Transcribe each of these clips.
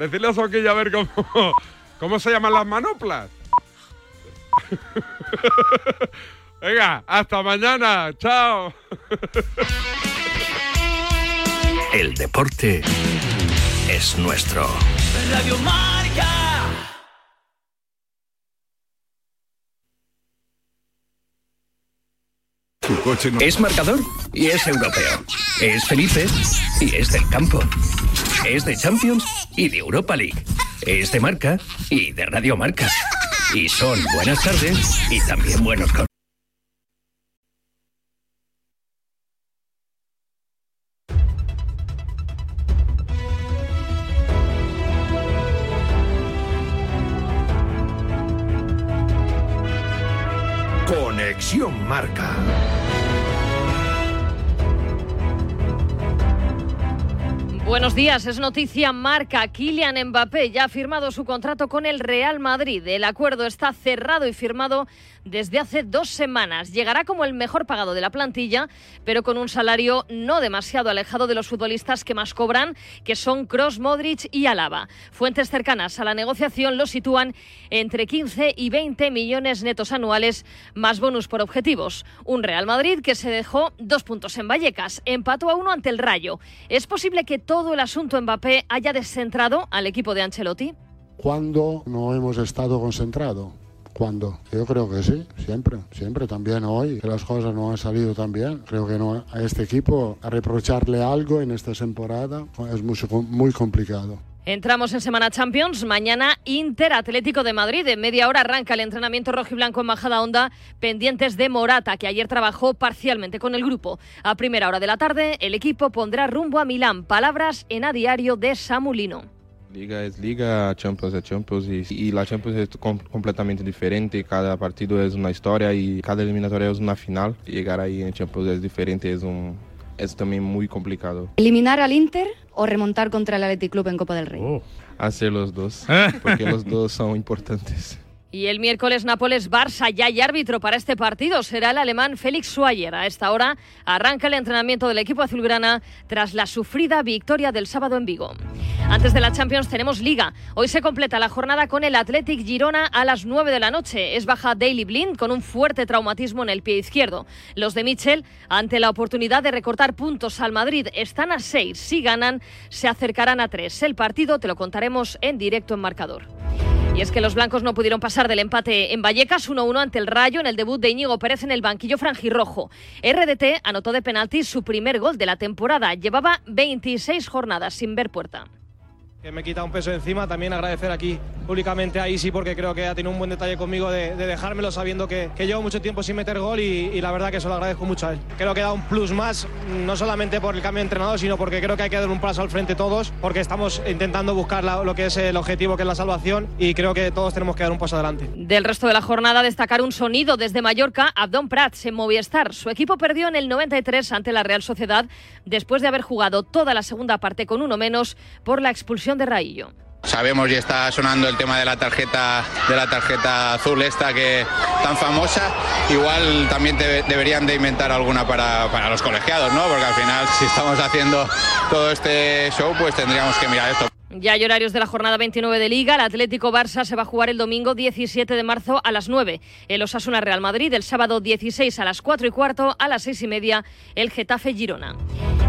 decirle a Soquilla a ver cómo, cómo se llaman las manoplas. Venga, hasta mañana. Chao. El deporte es nuestro. Radio Marca. Es marcador y es europeo. Es Felipe y es del campo. Es de Champions y de Europa League. Es de marca y de Radio Marca. Y son buenas tardes y también buenos días, es noticia marca. Kylian Mbappé ya ha firmado su contrato con el Real Madrid. El acuerdo está cerrado y firmado desde hace dos semanas. Llegará como el mejor pagado de la plantilla, pero con un salario no demasiado alejado de los futbolistas que más cobran, que son Cross, Modric y Alaba. Fuentes cercanas a la negociación lo sitúan entre 15 y 20 millones netos anuales, más bonus por objetivos. Un Real Madrid que se dejó dos puntos en Vallecas, empató a uno ante el Rayo. ¿Es posible que todo el asunto Mbappé haya descentrado al equipo de Ancelotti? ¿Cuándo no hemos estado concentrados? ¿Cuándo? Yo creo que sí, siempre, siempre, también hoy, que las cosas no han salido tan bien. Creo que no, a este equipo a reprocharle algo en esta temporada es muy, muy complicado. Entramos en Semana Champions. Mañana Inter Atlético de Madrid. En media hora arranca el entrenamiento rojo y blanco en Majada Onda, pendientes de Morata, que ayer trabajó parcialmente con el grupo. A primera hora de la tarde, el equipo pondrá rumbo a Milán. Palabras en a diario de Samulino. Liga es liga, Champions es Champions y, y la Champions es com completamente diferente, cada partido es una historia y cada eliminatoria es una final. Llegar ahí en Champions es diferente, es, un, es también muy complicado. ¿Eliminar al Inter o remontar contra el Athletic Club en Copa del Rey? Oh. Hacer los dos, porque los dos son importantes. Y el miércoles Nápoles-Barça ya hay árbitro para este partido. Será el alemán Félix Schweier. A esta hora arranca el entrenamiento del equipo azulgrana tras la sufrida victoria del sábado en Vigo. Antes de la Champions tenemos Liga. Hoy se completa la jornada con el Athletic Girona a las 9 de la noche. Es baja Daily Blind con un fuerte traumatismo en el pie izquierdo. Los de Mitchell, ante la oportunidad de recortar puntos al Madrid, están a 6. Si ganan, se acercarán a 3. El partido te lo contaremos en directo en marcador. Y es que los blancos no pudieron pasar del empate en Vallecas 1-1 ante el Rayo en el debut de Íñigo Pérez en el banquillo franjirrojo. RDT anotó de penalti su primer gol de la temporada. Llevaba 26 jornadas sin ver puerta que me quita un peso encima. También agradecer aquí públicamente a Isi porque creo que ha tenido un buen detalle conmigo de, de dejármelo sabiendo que, llevo mucho tiempo sin meter gol y, la verdad que se lo agradezco mucho a él. Creo que da un plus más, no solamente por el cambio de entrenador, sino porque creo que hay que dar un paso al frente todos, porque estamos intentando buscar lo que es el objetivo, que es la salvación, y creo que todos tenemos que dar un paso adelante. Del resto de la jornada, destacar un sonido desde Mallorca, Abdón Prats en Movistar. Su equipo perdió en el 93 ante la Real Sociedad después de haber jugado toda la segunda parte con uno menos por la expulsión de Raillo. Sabemos y está sonando el tema de la tarjeta de la tarjeta azul esta que tan famosa. Igual también deberían de inventar alguna para, para, los colegiados, ¿no? Porque al final si estamos haciendo todo este show, pues tendríamos que mirar esto. Ya hay horarios de la jornada 29 de Liga. El Atlético Barça se va a jugar el domingo 17 de marzo a las 9. El Osasuna Real Madrid el sábado 16 a las 4 y cuarto, a las 6 y media el Getafe Girona.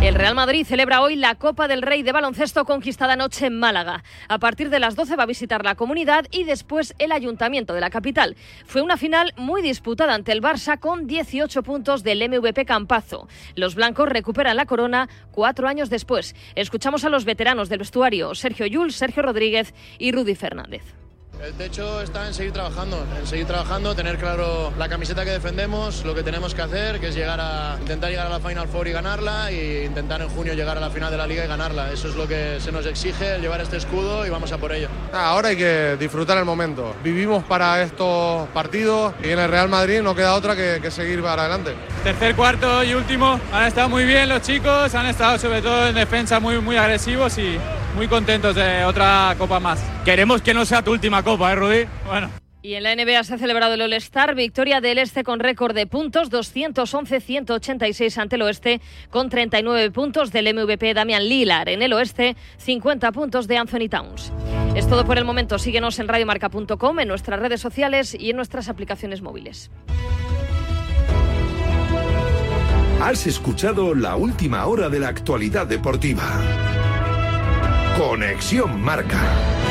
El Real Madrid celebra hoy la Copa del Rey de baloncesto conquistada anoche en Málaga. A partir de las 12 va a visitar la comunidad y después el ayuntamiento de la capital. Fue una final muy disputada ante el Barça con 18 puntos del MVP Campazo. Los blancos recuperan la corona cuatro años después. Escuchamos a los veteranos del vestuario. Sergio Yul, Sergio Rodríguez y Rudy Fernández. El techo está en seguir trabajando, en seguir trabajando, tener claro la camiseta que defendemos, lo que tenemos que hacer, que es llegar a intentar llegar a la Final Four y ganarla e intentar en junio llegar a la final de la liga y ganarla. Eso es lo que se nos exige, llevar este escudo y vamos a por ello. Ahora hay que disfrutar el momento. Vivimos para estos partidos y en el Real Madrid no queda otra que, que seguir para adelante. Tercer, cuarto y último han estado muy bien los chicos, han estado sobre todo en defensa muy, muy agresivos y muy contentos de otra copa más. Queremos que no sea tu última copa, ¿eh, Rudy? Bueno, Y en la NBA se ha celebrado el All-Star, victoria del Este con récord de puntos, 211-186 ante el Oeste, con 39 puntos del MVP Damian Lillard. En el Oeste, 50 puntos de Anthony Towns. Es todo por el momento. Síguenos en radiomarca.com, en nuestras redes sociales y en nuestras aplicaciones móviles. Has escuchado la última hora de la actualidad deportiva. Conexión Marca.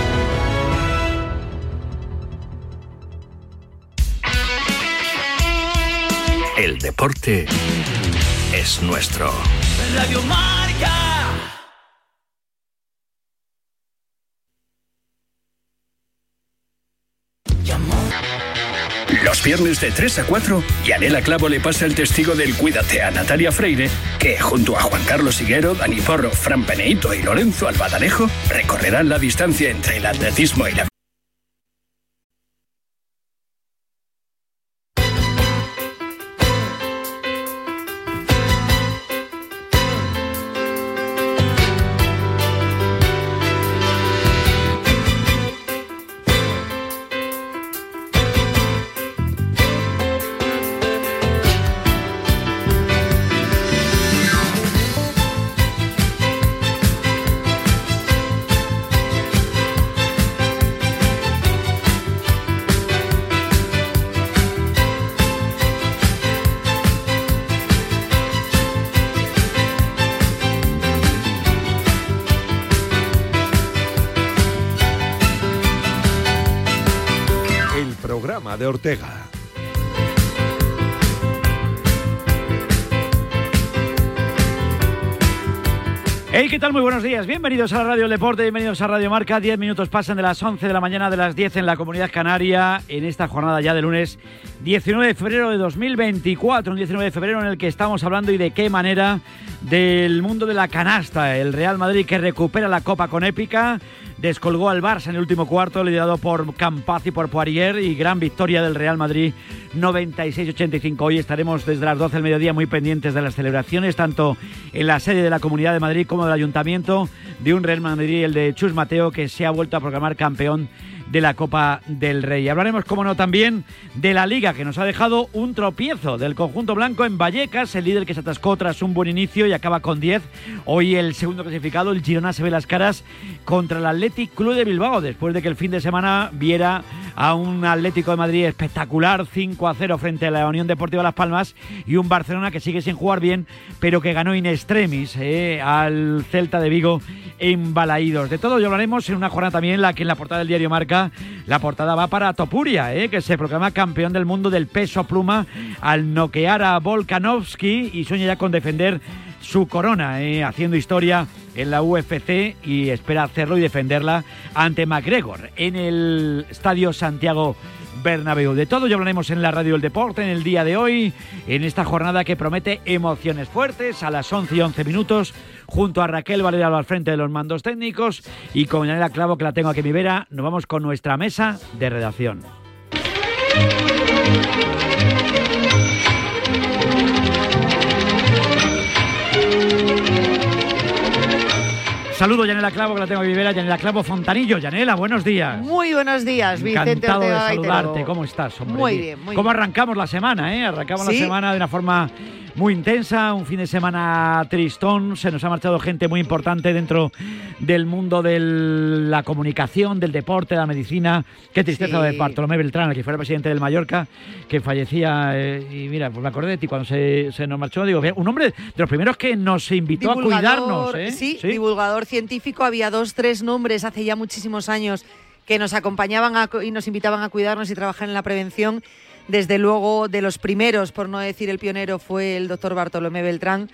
El deporte es nuestro. Radio Marca. Los viernes de 3 a 4, Yanela Clavo le pasa el testigo del Cuídate a Natalia Freire, que junto a Juan Carlos Higuero, Dani Porro, Fran Peneito y Lorenzo Albadalejo recorrerán la distancia entre el atletismo y la Ortega. Hey, ¿qué tal? Muy buenos días. Bienvenidos a la Radio Deporte, bienvenidos a Radio Marca. Diez minutos pasan de las 11 de la mañana de las 10 en la Comunidad Canaria, en esta jornada ya de lunes 19 de febrero de 2024, un 19 de febrero en el que estamos hablando y de qué manera del mundo de la canasta. El Real Madrid que recupera la Copa con épica, descolgó al Barça en el último cuarto, liderado por Campaz y por Poirier, y gran victoria del Real Madrid 96-85. Hoy estaremos desde las 12 del mediodía muy pendientes de las celebraciones, tanto en la sede de la Comunidad de Madrid como del Ayuntamiento, de un Real Madrid, el de Chus Mateo, que se ha vuelto a proclamar campeón de la Copa del Rey. Hablaremos, como no, también de la Liga, que nos ha dejado un tropiezo del conjunto blanco en Vallecas, el líder que se atascó tras un buen inicio y acaba con 10. Hoy el segundo clasificado, el Girona, se ve las caras contra el Athletic Club de Bilbao, después de que el fin de semana viera a un Atlético de Madrid espectacular, 5 a 0 frente a la Unión Deportiva Las Palmas, y un Barcelona que sigue sin jugar bien, pero que ganó in extremis eh, al Celta de Vigo en Balaídos. De todo ello hablaremos en una jornada también la que en la portada del diario Marca la portada va para Topuria, eh, que se proclama campeón del mundo del peso pluma al noquear a Volkanovski y sueña ya con defender su corona, eh, haciendo historia en la UFC y espera hacerlo y defenderla ante McGregor en el Estadio Santiago Bernabéu. De todo ya hablaremos en la Radio del Deporte en el día de hoy, en esta jornada que promete emociones fuertes a las 11 y 11 minutos, junto a Raquel Valera al frente de los mandos técnicos y con Yanela Clavo que la tengo aquí a mi vera, nos vamos con nuestra mesa de redacción. Saludo, Yanela Clavo, que la tengo a mi vera, Yanela Clavo Fontanillo. Yanela, buenos días. Muy buenos días, Vicente Encantado Ortega de saludarte. ¿Cómo estás, hombre? Muy bien, muy ¿Cómo bien. arrancamos la semana, eh? Arrancamos Sí. la semana de una forma muy intensa, un fin de semana tristón. Se nos ha marchado gente muy importante dentro del mundo de la comunicación, del deporte, de la medicina. Qué tristeza Sí. de Bartolomé Beltrán, el que fuera presidente del Mallorca, que fallecía. eh, y mira, pues me acordé de ti cuando se, se nos marchó. Digo, un hombre de los primeros que nos invitó a cuidarnos, ¿eh? Sí, divulgador científico. Había dos, tres nombres hace ya muchísimos años que nos acompañaban a y nos invitaban a cuidarnos y trabajar en la prevención. Desde luego, de los primeros, por no decir el pionero, fue el doctor Bartolomé Beltrán.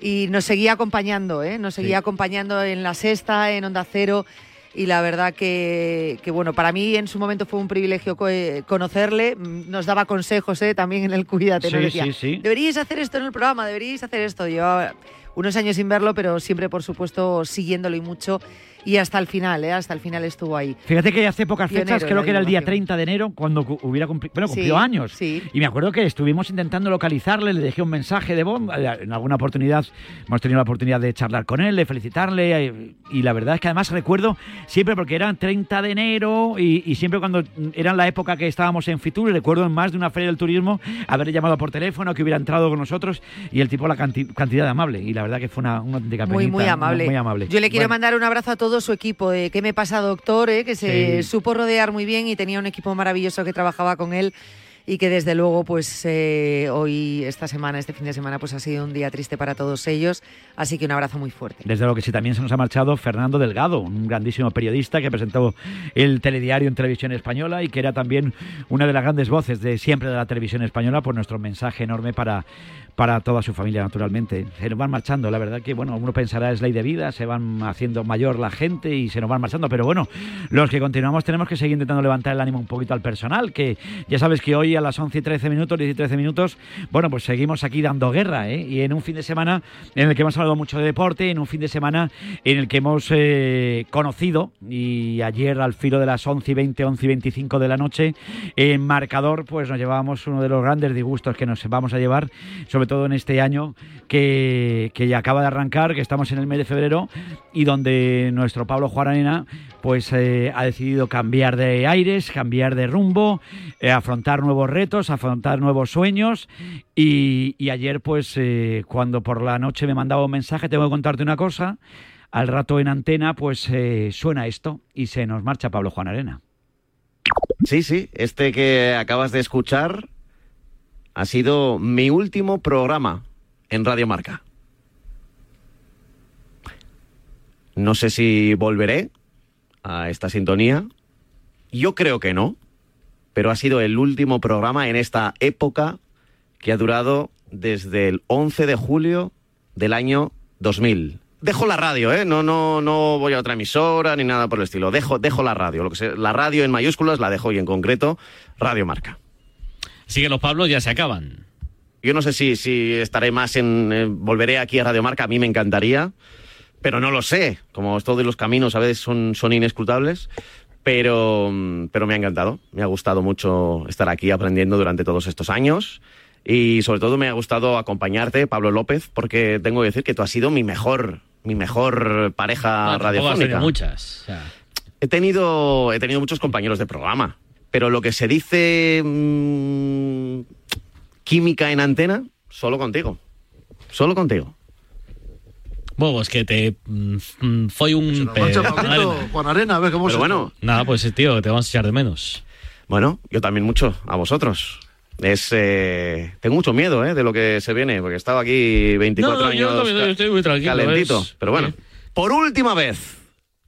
Y nos seguía acompañando, ¿eh? Nos seguía Sí. acompañando en La Sexta, en Onda Cero. Y la verdad que, que, bueno, para mí en su momento fue un privilegio eh, conocerle. Mm, Nos daba consejos ¿eh? también en el Cuídate. nos Sí, decía, sí, sí. Deberíais hacer esto en el programa, deberíais hacer esto. Yo, unos años sin verlo, pero siempre, por supuesto, siguiéndolo y mucho. Y hasta el final, ¿eh? hasta el final estuvo ahí. Fíjate que hace pocas Pionero fechas, creo que era el día divulgación. 30 de enero, cuando cu- hubiera cumplido, bueno, Sí, cumplió años. sí. Y me acuerdo que estuvimos intentando localizarle, le dejé un mensaje de voz, eh, en alguna oportunidad hemos tenido la oportunidad de charlar con él, de felicitarle, eh, y la verdad es que además recuerdo siempre, porque era 30 de enero, y, y siempre cuando era la época que estábamos en Fitur, recuerdo en más de una feria del turismo, haberle llamado por teléfono, que hubiera entrado con nosotros, y el tipo la canti- cantidad de amable, y la verdad que fue una, una auténtica Muy, penita, muy amable. Muy amable. Yo le quiero Bueno. mandar un abrazo a todo su equipo de ¿Qué me pasa, doctor? eh, que se Sí. supo rodear muy bien y tenía un equipo maravilloso que trabajaba con él y que desde luego, pues eh, hoy, esta semana, este fin de semana, pues ha sido un día triste para todos ellos. Así que un abrazo muy fuerte. Desde luego que sí, también se nos ha marchado Fernando Delgado, un grandísimo periodista que presentó el telediario en televisión española y que era también una de las grandes voces de siempre de la televisión española por nuestro mensaje enorme para, para toda su familia, naturalmente. Se nos van marchando, la verdad que, bueno, uno pensará es ley de vida, se van haciendo mayor la gente y se nos van marchando, pero bueno, los que continuamos tenemos que seguir intentando levantar el ánimo un poquito al personal, que ya sabes que hoy a las 11 y 13 minutos, 10 y 13 minutos, bueno, pues seguimos aquí dando guerra, ¿eh? Y en un fin de semana en el que hemos hablado mucho de deporte, en un fin de semana en el que hemos eh, conocido, y ayer al filo de las 11 y 20, 11 y 25 de la noche, en marcador, pues nos llevábamos uno de los grandes disgustos que nos vamos a llevar, sobre todo en este año que, que ya acaba de arrancar, que estamos en el mes de febrero, y donde nuestro Pablo Juaranena pues eh, ha decidido cambiar de aires, cambiar de rumbo, eh, afrontar nuevos retos, afrontar nuevos sueños. Y, ayer, pues, eh, cuando por la noche me mandaba un mensaje, tengo que contarte una cosa. Al rato en antena, pues suena esto y se nos marcha Pablo Juan Arena. Sí, sí, este que acabas de escuchar ha sido mi último programa en Radio Marca. No sé si volveré a esta sintonía. Yo creo que no, pero ha sido el último programa en esta época que ha durado desde el 11 de julio del año 2000. Dejo la radio, ¿eh? No, no, no voy a otra emisora ni nada por el estilo. Dejo, dejo la radio. Lo que sea, la radio en mayúsculas la dejo y en concreto Radio Marca. Así que los Pablos ya se acaban. Yo no sé si, si estaré más en. eh, volveré aquí a Radio Marca, a mí me encantaría, pero no lo sé. Como todos los caminos a veces son, son inescrutables. Pero, pero me ha encantado. Me ha gustado mucho estar aquí aprendiendo durante todos estos años. Y sobre todo me ha gustado acompañarte, Pablo López, porque tengo que decir que tú has sido mi mejor, mi mejor pareja tenido radiofónica. muchas. o sea, He tenido, he tenido muchos compañeros de programa, pero lo que se dice mm, química en antena, solo contigo. Solo contigo. Bueno, es que te mm, mm, fue un... pe- Juan Pablito, Arena. Juan Arena, a ver cómo Pero se bueno, Nada, pues tío, te vamos a echar de menos. Bueno, yo también mucho, a vosotros. Es, eh, tengo mucho miedo eh, de lo que se viene, porque he estado aquí 24 No, yo años también ca- estoy muy tranquilo, calentito. es- Pero bueno, por última vez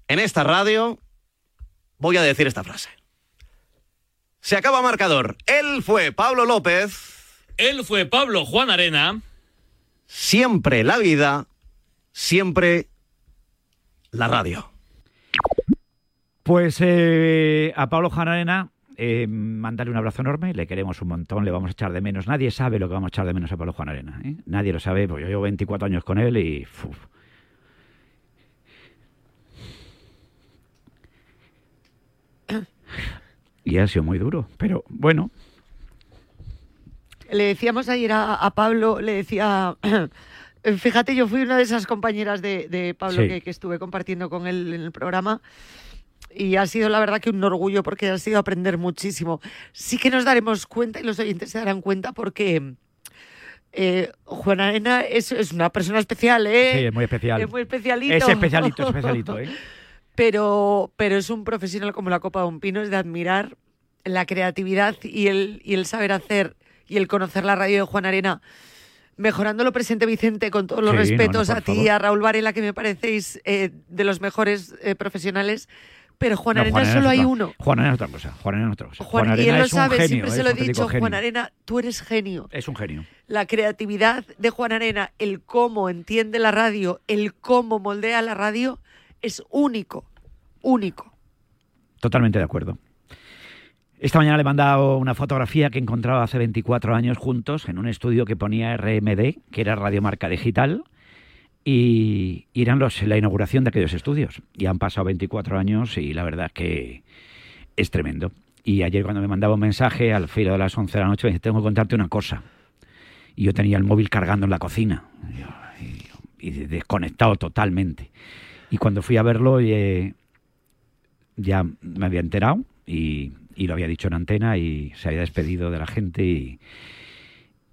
en esta radio voy a decir esta frase. Se acaba marcador. Él fue Pablo López. Él fue Pablo Juan Arena. Siempre la vida, siempre la radio. Pues eh, a Pablo Juan Arena, eh, mandarle un abrazo enorme, le queremos un montón, le vamos a echar de menos. Nadie sabe lo que vamos a echar de menos a Pablo Juan Arena. ¿eh? Nadie lo sabe, porque yo llevo 24 años con él y... uf. Y ha sido muy duro, pero bueno, Le decíamos ayer a, a Pablo, le decía, fíjate, yo fui una de esas compañeras de, de Pablo Sí. que, que estuve compartiendo con él en el programa y ha sido la verdad que un orgullo porque ha sido aprender muchísimo. Sí que nos daremos cuenta y los oyentes se darán cuenta porque eh, Juan Arena es, es una persona especial, ¿eh? sí, es muy especial. Es muy especialito. Es especialito, especialito, ¿eh? pero, pero es un profesional como la Copa de un Pino, es de admirar la creatividad y el, y el saber hacer y el conocer la radio de Juan Arena. Mejorando lo presente, Vicente, con todos los Sí, no, respetos no, por a ti y a Raúl Varela, que me parecéis eh, de los mejores eh, profesionales. Pero Juan No, Arena Arena es solo hay otra- uno. Juan Arena es otra cosa. Juan Arena es otra cosa. Juan, y Arena él lo sabe, genio, siempre se lo he dicho, Juan genio. Arena, tú eres genio. Es un genio. La creatividad de Juan Arena, el cómo entiende la radio, el cómo moldea la radio, es único, único. Totalmente de acuerdo. Esta mañana le he mandado una fotografía que encontraba hace 24 años juntos en un estudio que ponía RMD, que era Radio Marca Digital, y irán los, la inauguración de aquellos estudios. Y han pasado 24 años y la verdad que es tremendo. Y ayer cuando me mandaba un mensaje al filo de las 11 de la noche me dice, tengo que contarte una cosa. Y yo tenía el móvil cargando en la cocina y desconectado totalmente. Y cuando fui a verlo eh, ya me había enterado y, lo había dicho en antena y se había despedido de la gente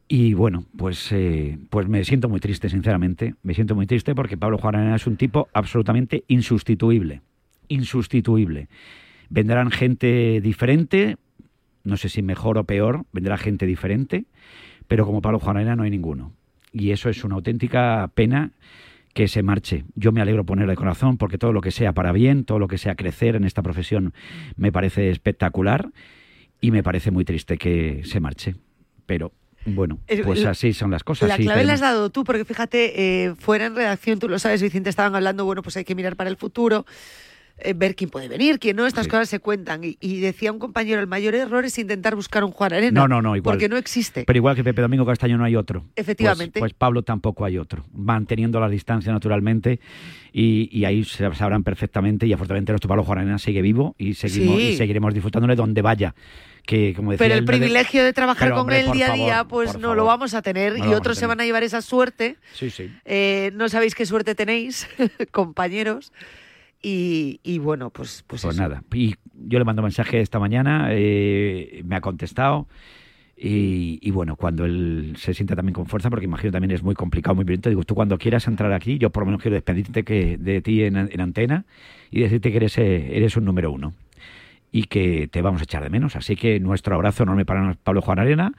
y, bueno, pues, eh, pues me siento muy triste, sinceramente. Me siento muy triste porque Pablo Juan es un tipo absolutamente insustituible. Insustituible. Vendrán gente diferente, no sé si mejor o peor, vendrá gente diferente, pero como Pablo Juan no hay ninguno. Y eso es una auténtica pena que se marche. Yo me alegro poner de corazón porque todo lo que sea para bien, todo lo que sea crecer en esta profesión me parece espectacular y me parece muy triste que se marche. Pero bueno, pues así son las cosas. La sí, clave la has dado tú, porque fíjate, eh, fuera en redacción, tú lo sabes, Vicente, estaban hablando, bueno, pues hay que mirar para el futuro, eh, ver quién puede venir, quién no, estas cosas se cuentan. Y, y decía un compañero, el mayor error es intentar buscar un Juan Arena. No, no, no, igual. Porque no existe. Pero igual que Pepe Domingo Castaño no hay otro. Efectivamente. Pues, pues Pablo tampoco hay otro. Manteniendo la distancia naturalmente y, y ahí se sabrán perfectamente y afortunadamente nuestro Pablo Juan Arena sigue vivo y seguimos Sí. y seguiremos disfrutándole donde vaya. Que, como decía Pero el privilegio de trabajar Pero, con él día a día, pues no favor. lo vamos a tener No y otros se van a llevar esa suerte. Sí, sí. Eh, no sabéis qué suerte tenéis, compañeros. Y, y bueno, pues, pues, Pues eso. nada, y yo le mando mensaje esta mañana, eh, me ha contestado. Y, y bueno, cuando él se sienta también con fuerza, porque imagino también es muy complicado, muy violento, digo, tú cuando quieras entrar aquí, yo por lo menos quiero despedirte que, de ti en, en antena y decirte que eres, eh, eres un número uno y que te vamos a echar de menos. Así que nuestro abrazo enorme para Pablo Juan Arena,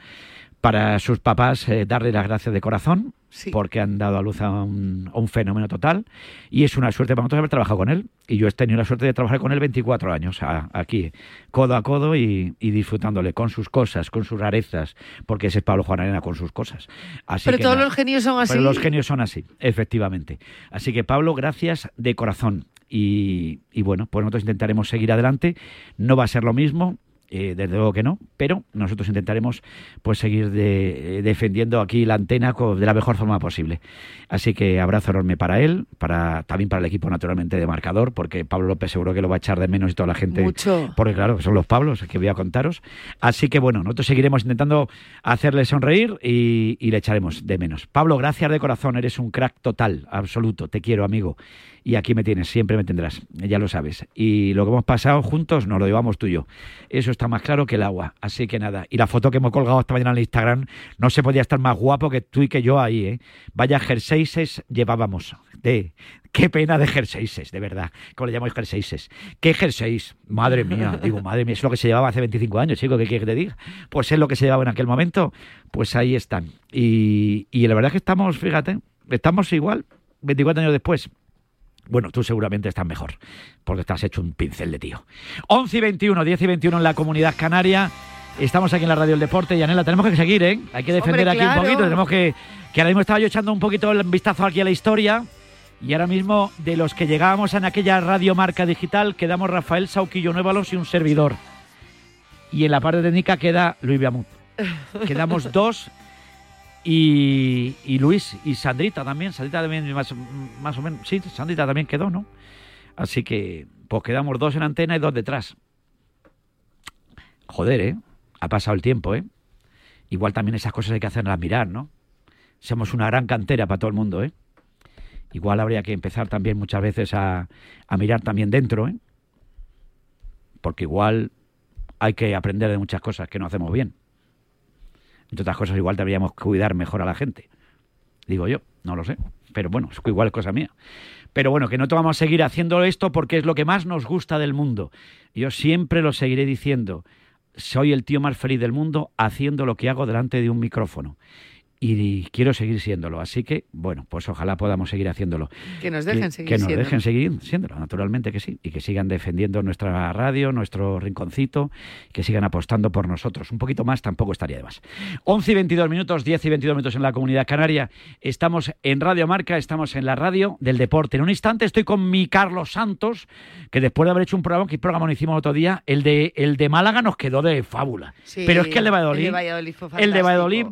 para sus papás eh, darle las gracias de corazón, porque han dado a luz a un, a un fenómeno total. Y es una suerte para nosotros haber trabajado con él. Y yo he tenido la suerte de trabajar con él 24 años, a- aquí, codo a codo y, y disfrutándole con sus cosas, con sus rarezas, porque ese es Pablo Juan Arena con sus cosas. Así Pero que todos nada. los genios son así. Pero los genios son así, efectivamente. Así que Pablo, gracias de corazón. Y, y bueno, pues nosotros intentaremos seguir adelante. No va a ser lo mismo, eh, desde luego que no, pero nosotros intentaremos pues seguir de- eh, defendiendo aquí la antena de la mejor forma posible. Así que abrazo enorme para él, para también para el equipo naturalmente de marcador, porque Pablo López seguro que lo va a echar de menos y toda la gente. Mucho. Porque claro, que son los Pablos que voy a contaros. Así que bueno, nosotros seguiremos intentando hacerle sonreír y, y le echaremos de menos. Pablo, gracias de corazón, eres un crack total, absoluto, te quiero amigo. Y aquí me tienes, siempre me tendrás, ya lo sabes. Y lo que hemos pasado juntos nos lo llevamos tú y yo. Eso está más claro que el agua. Así que nada. Y la foto que hemos colgado esta mañana en el Instagram, no se podía estar más guapo que tú y que yo ahí, ¿eh? Vaya jerseyses llevábamos. De, qué pena de jerseyses, de verdad. ¿Cómo le llamáis jerseyses? ¿Qué jerseys? Madre mía, digo, madre mía, es lo que se llevaba hace 25 años, chico, ¿qué quieres que te diga? Pues es lo que se llevaba en aquel momento, pues ahí están. Y, y la verdad es que estamos, fíjate, estamos igual, 24 años después. Bueno, tú seguramente estás mejor, porque estás hecho un pincel de tío. 11 y 21, 10 y 21 en la comunidad canaria. Estamos aquí en la Radio del Deporte y Anela, tenemos que seguir, ¿eh? Hay que defender Hombre, aquí un poquito. Tenemos que. Que ahora mismo estaba yo echando un poquito el vistazo aquí a la historia. Y ahora mismo, de los que llegábamos en aquella radio marca digital, quedamos Rafael Sauquillo Nuevalos y un servidor. Y en la parte técnica queda Luis Biamut. Quedamos dos y, Luis y Sandrita también. Sandrita también, más, más o menos. Sí, Sandrita también quedó, ¿no? Así que, pues quedamos dos en antena y dos detrás. Joder, ¿eh? Ha pasado el tiempo, ¿eh? Igual también esas cosas hay que hacerlas mirar, ¿no? Somos una gran cantera para todo el mundo, ¿eh? Igual habría que empezar también muchas veces a mirar también dentro, ¿eh? Porque igual hay que aprender de muchas cosas que no hacemos bien. Entre otras cosas, igual deberíamos cuidar mejor a la gente. Digo yo, no lo sé. Pero bueno, es igual es cosa mía. Pero bueno, que no te vamos a seguir haciendo esto porque es lo que más nos gusta del mundo. Yo siempre lo seguiré diciendo. Soy el tío más feliz del mundo haciendo lo que hago delante de un micrófono. Y quiero seguir siéndolo. Así que, bueno, pues ojalá podamos seguir haciéndolo. Que nos dejen seguir Que nos siéndolo. dejen seguir siéndolo, naturalmente que sí. Y que sigan defendiendo nuestra radio, nuestro rinconcito, que sigan apostando por nosotros. Un poquito más tampoco estaría de más. 11 y 22 minutos, 10 y 22 minutos en la comunidad canaria. Estamos en Radio Marca, estamos en la radio del deporte. En un instante estoy con mi Carlos Santos, que después de haber hecho un programa, que programa no hicimos otro día, el de, el de Málaga nos quedó de fábula. Sí, Pero es que el de Valladolid, el de Valladolid fue el de Valladolid.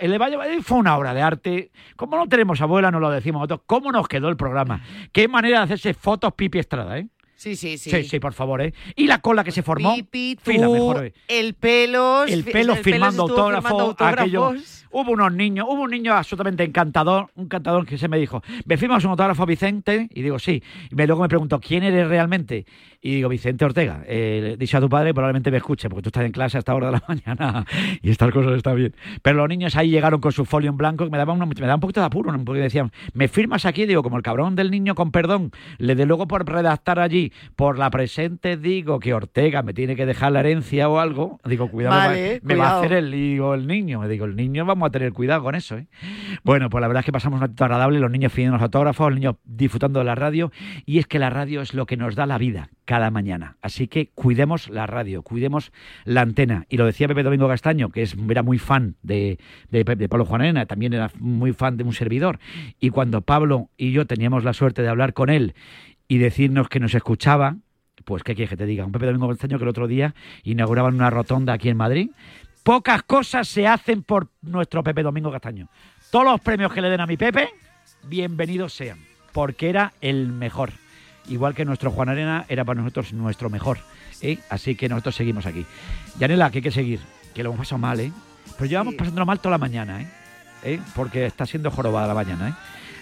El de Valladolid fue una obra de arte. Como no tenemos abuela, nos lo decimos nosotros. ¿Cómo nos quedó el programa? Qué manera de hacerse fotos Pipi Estrada, ¿eh? Sí, sí, sí. Sí, sí, por favor, ¿eh? Y la cola que se formó. Pipi, mejor, ¿eh? el pelo, el pelo firmando estuvo autógrafos, firmando aquello. autógrafos. Hubo unos niños, hubo un niño absolutamente encantador, un cantador que se me dijo, ¿me firmas un autógrafo Vicente? Y digo, sí. Y luego me preguntó, ¿quién eres realmente? Y digo, Vicente Ortega. Eh, dicho a tu padre, probablemente me escuche, porque tú estás en clase a esta hora de la mañana y estas cosas están bien. Pero los niños ahí llegaron con su folio en blanco que me daba, una- me daba un poquito de apuro, porque decían, ¿me firmas aquí? Digo, como el cabrón del niño con perdón, le de luego por redactar allí, por la presente digo que Ortega me tiene que dejar la herencia o algo. Digo, cuidado, me va- Vale, me va a hacer el lío el niño. Me digo, el niño vamos a tener cuidado con eso, ¿eh? Bueno, pues la verdad es que pasamos un ratito agradable, los niños pidiendo los autógrafos, los niños disfrutando de la radio, y es que la radio es lo que nos da la vida cada mañana. Así que cuidemos la radio, cuidemos la antena. Y lo decía Pepe Domingo Castaño, que es, era muy fan de, de, de Pablo Juan Arena, también era muy fan de un servidor. Y cuando Pablo y yo teníamos la suerte de hablar con él y decirnos que nos escuchaba, pues qué quieres que te diga, un Pepe Domingo Castaño que el otro día inauguraban una rotonda aquí en Madrid. Pocas cosas se hacen por nuestro Pepe Domingo Castaño. Todos los premios que le den a mi Pepe, bienvenidos sean, porque era el mejor. Igual que nuestro Juan Arena era para nosotros nuestro mejor. ¿eh? Así que nosotros seguimos aquí. Yanela, que hay que seguir, que lo hemos pasado mal, ¿eh? Pero llevamos pasándolo mal toda la mañana, ¿eh? ¿eh? Porque está siendo jorobada la mañana, ¿eh?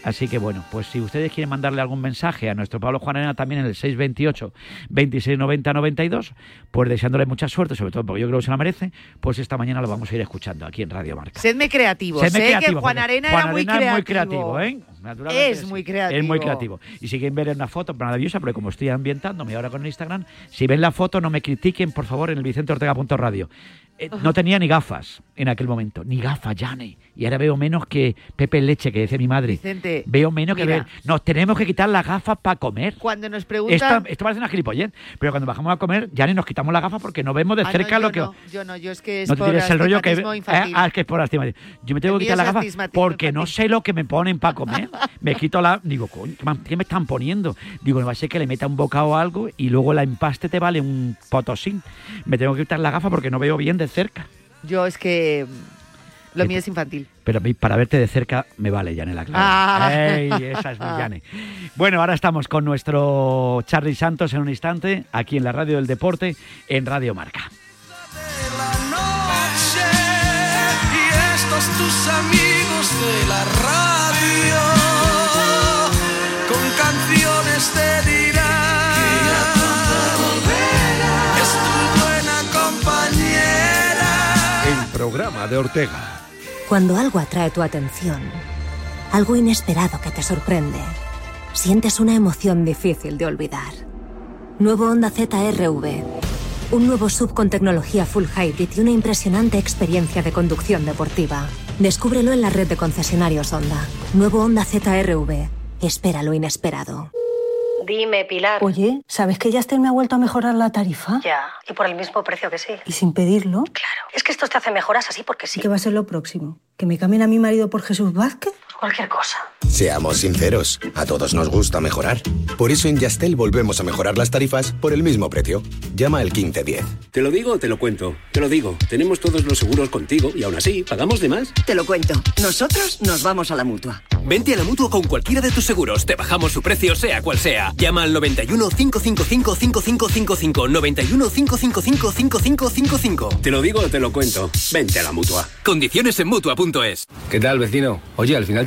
Así que bueno, pues si ustedes quieren mandarle algún mensaje a nuestro Pablo Juan Arena también en el 628 2690 92, pues deseándole mucha suerte, sobre todo porque yo creo que se la merece, pues esta mañana lo vamos a ir escuchando aquí en Radio Marca. Sedme creativo. Sedme sé creativo, que Juan Arena Juan era muy Arena es muy creativo, ¿eh? Es muy creativo. Es muy creativo. Y si quieren ver una foto maravillosa, porque como estoy ambientándome ahora con Instagram, si ven la foto no me critiquen, por favor, en el vicenteortega.radio. Eh, no tenía ni gafas en aquel momento, ni gafas, Jane. Y ahora veo menos que Pepe Leche, que decía mi madre. Vicente, veo menos que ver. Nos tenemos que quitar las gafas para comer. Cuando nos Esta- preguntan... esto parece una gilipollez, pero cuando bajamos a comer, ya ni nos quitamos las gafas porque no vemos de Ah, cerca lo que. no, yo no, yo es que es no por el rollo que. infantil. Ah, es que es por astigmatismo. Yo me tengo que quitar la es gafa astigmatismo porque no sé lo que me ponen para comer. me quito la. Digo, coño, ¿qué me- ¿qué me están poniendo? Digo, no va a ser que le meta un bocado o algo y luego la empaste te vale un potosín. Me tengo que quitar la gafa porque no veo bien de cerca. Yo es que mm, lo mío es infantil. Pero a mí, para verte de cerca me vale, Yanela, claro. Ah. Ey, esa es mi Yane. Bueno, ahora estamos con nuestro Charlie Santos en un instante, aquí en la Radio del Deporte, en Radio Marca. y estos tus amigos de la radio con canciones te programa de Ortega. Cuando algo atrae tu atención, algo inesperado que te sorprende, sientes una emoción difícil de olvidar. Nuevo Honda ZRV. Un nuevo sub con tecnología full hybrid y una impresionante experiencia de conducción deportiva. Descúbrelo en la red de concesionarios Honda. Nuevo Honda ZRV. Espera lo inesperado. Dime, Pilar. Oye, ¿sabes que Yastel me ha vuelto a mejorar la tarifa? Ya, y por el mismo precio que sí. Y sin pedirlo. Claro, es que esto te hace mejoras así porque sí. ¿Qué va a ser lo próximo? ¿Que me cambien a mi marido por Jesús Vázquez? Cualquier cosa. Seamos sinceros, a todos nos gusta mejorar. Por eso en Yastel volvemos a mejorar las tarifas por el mismo precio. Llama al 1510. ¿Te lo digo o te lo cuento? Te lo digo. Tenemos todos los seguros contigo y aún así, ¿pagamos de más? Te lo cuento. Nosotros nos vamos a la mutua. Vente a la mutua con cualquiera de tus seguros. Te bajamos su precio, sea cual sea. Llama al 91 555 5555. 91 555 5555. Te lo digo o te lo cuento. Vente a la mutua. Condiciones en mutua.es. ¿Qué tal, vecino? Oye, al final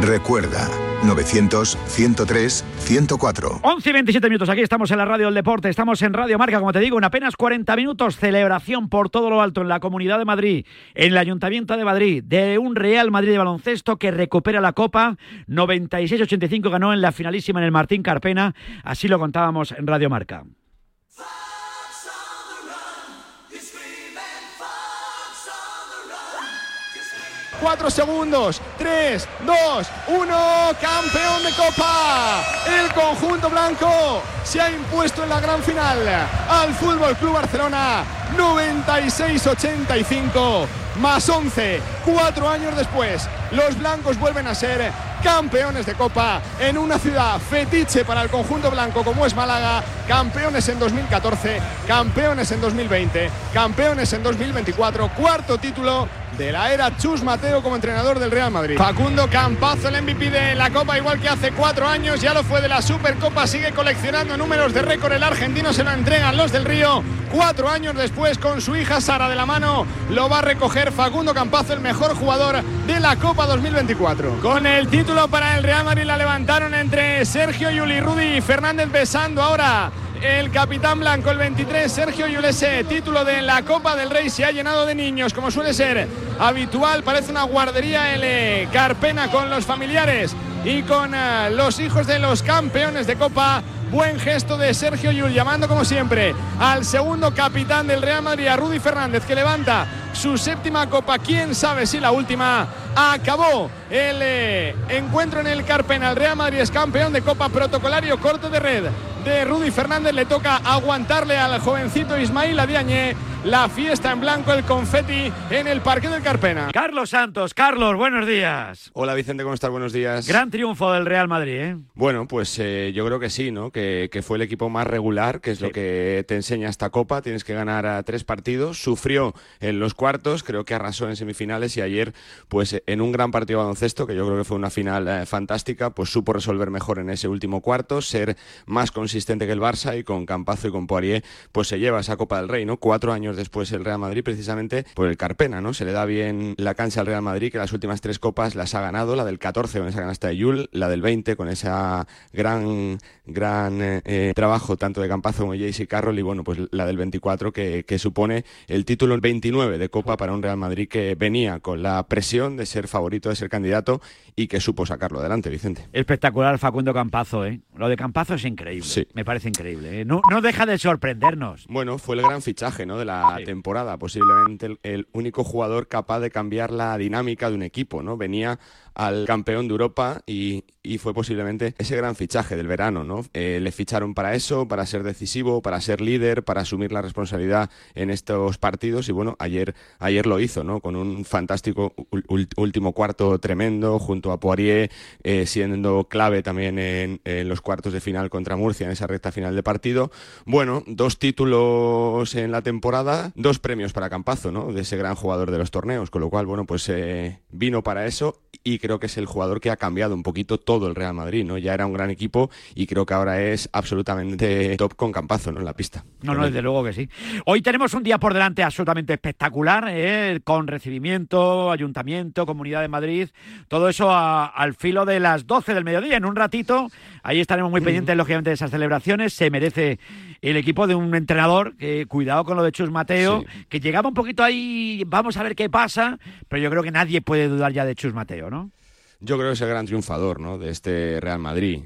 Recuerda, 900-103-104. 11 y 27 minutos, aquí estamos en la Radio del Deporte, estamos en Radio Marca, como te digo, en apenas 40 minutos, celebración por todo lo alto en la Comunidad de Madrid, en el Ayuntamiento de Madrid, de un Real Madrid de baloncesto que recupera la Copa, 96-85 ganó en la finalísima en el Martín Carpena, así lo contábamos en Radio Marca. Cuatro segundos. Tres, dos, uno. Campeón de Copa. El conjunto blanco se ha impuesto en la gran final al Fútbol Club Barcelona. 96-85 más 11. Cuatro años después, los blancos vuelven a ser campeones de Copa en una ciudad fetiche para el conjunto blanco como es Málaga, campeones en 2014, campeones en 2020, campeones en 2024, cuarto título de la era Chus Mateo como entrenador del Real Madrid. Facundo Campazo, el MVP de la Copa, igual que hace cuatro años, ya lo fue de la Supercopa, sigue coleccionando números de récord. El argentino se lo entregan los del Río. Cuatro años después, con su hija Sara de la mano, lo va a recoger Facundo Campazo, el mejor jugador de la Copa 2024. Con el título para el Real Madrid la levantaron entre Sergio Yuli, Rudy Fernández besando ahora el capitán blanco, el 23, Sergio Yulese, título de la Copa del Rey, se ha llenado de niños, como suele ser habitual, parece una guardería el Carpena con los familiares y con eh, los hijos de los campeones de Copa. Buen gesto de Sergio Yul, llamando como siempre al segundo capitán del Real Madrid, a Rudy Fernández, que levanta su séptima copa. Quién sabe si la última. Acabó el eh, encuentro en el Carpena. El Real Madrid es campeón de copa protocolario corto de red de Rudy Fernández. Le toca aguantarle al jovencito Ismail Adiañe la fiesta en blanco, el confeti en el Parque del Carpena. Carlos Santos, Carlos, buenos días. Hola Vicente, ¿cómo estás? Buenos días. Gran triunfo del Real Madrid, ¿eh? Bueno, pues eh, yo creo que sí, ¿no? Que, que, fue el equipo más regular, que es lo que te enseña esta Copa. Tienes que ganar a tres partidos. Sufrió en los cuartos, creo que arrasó en semifinales y ayer, pues en un gran partido de baloncesto, que yo creo que fue una final eh, fantástica, pues supo resolver mejor en ese último cuarto, ser más consistente que el Barça y con Campazo y con Poirier, pues se lleva esa Copa del Rey, ¿no? Cuatro años después el Real Madrid, precisamente por el Carpena, ¿no? Se le da bien la cancha al Real Madrid, que las últimas tres copas las ha ganado, la del 14 con esa canasta de Yul, la del 20 con ese gran, gran eh, trabajo tanto de Campazo como Jayce y Carroll, y bueno, pues la del 24 que, que supone el título 29 de Copa para un Real Madrid que venía con la presión de ser favorito, de ser candidato y que supo sacarlo adelante, Vicente. Espectacular Facundo Campazo, ¿eh? Lo de Campazo es increíble. Sí. Me parece increíble. ¿eh? No, no deja de sorprendernos. Bueno, fue el gran fichaje ¿no? de la sí. temporada. Posiblemente el, el, único jugador capaz de cambiar la dinámica de un equipo, ¿no? Venía al campeón de Europa y, y fue posiblemente ese gran fichaje del verano, ¿no? Eh, le ficharon para eso, para ser decisivo, para ser líder, para asumir la responsabilidad en estos partidos y bueno, ayer, ayer lo hizo, ¿no? Con un fantástico último cuarto tremendo junto a Poirier, eh, siendo clave también en, los cuartos de final contra Murcia en esa recta final de partido. Bueno, dos títulos en la temporada, dos premios para Campazo, ¿no? De ese gran jugador de los torneos, con lo cual, bueno, pues eh, vino para eso y creo que es el jugador que ha cambiado un poquito todo el Real Madrid, ¿no? Ya era un gran equipo y creo que ahora es absolutamente top con Campazo, ¿no? En la pista. No, no, desde luego que sí. Hoy tenemos un día por delante absolutamente espectacular, ¿eh? con recibimiento, ayuntamiento, Comunidad de Madrid, todo eso a, al filo de las 12 del mediodía. En un ratito, ahí estaremos muy pendientes, lógicamente, de esas celebraciones. Se merece el equipo de un entrenador, que cuidado con lo de Chus Mateo, sí. que llegaba un poquito ahí, vamos a ver qué pasa, pero yo creo que nadie puede dudar ya de Chus Mateo, ¿no? Yo creo que es el gran triunfador ¿no? de este Real Madrid.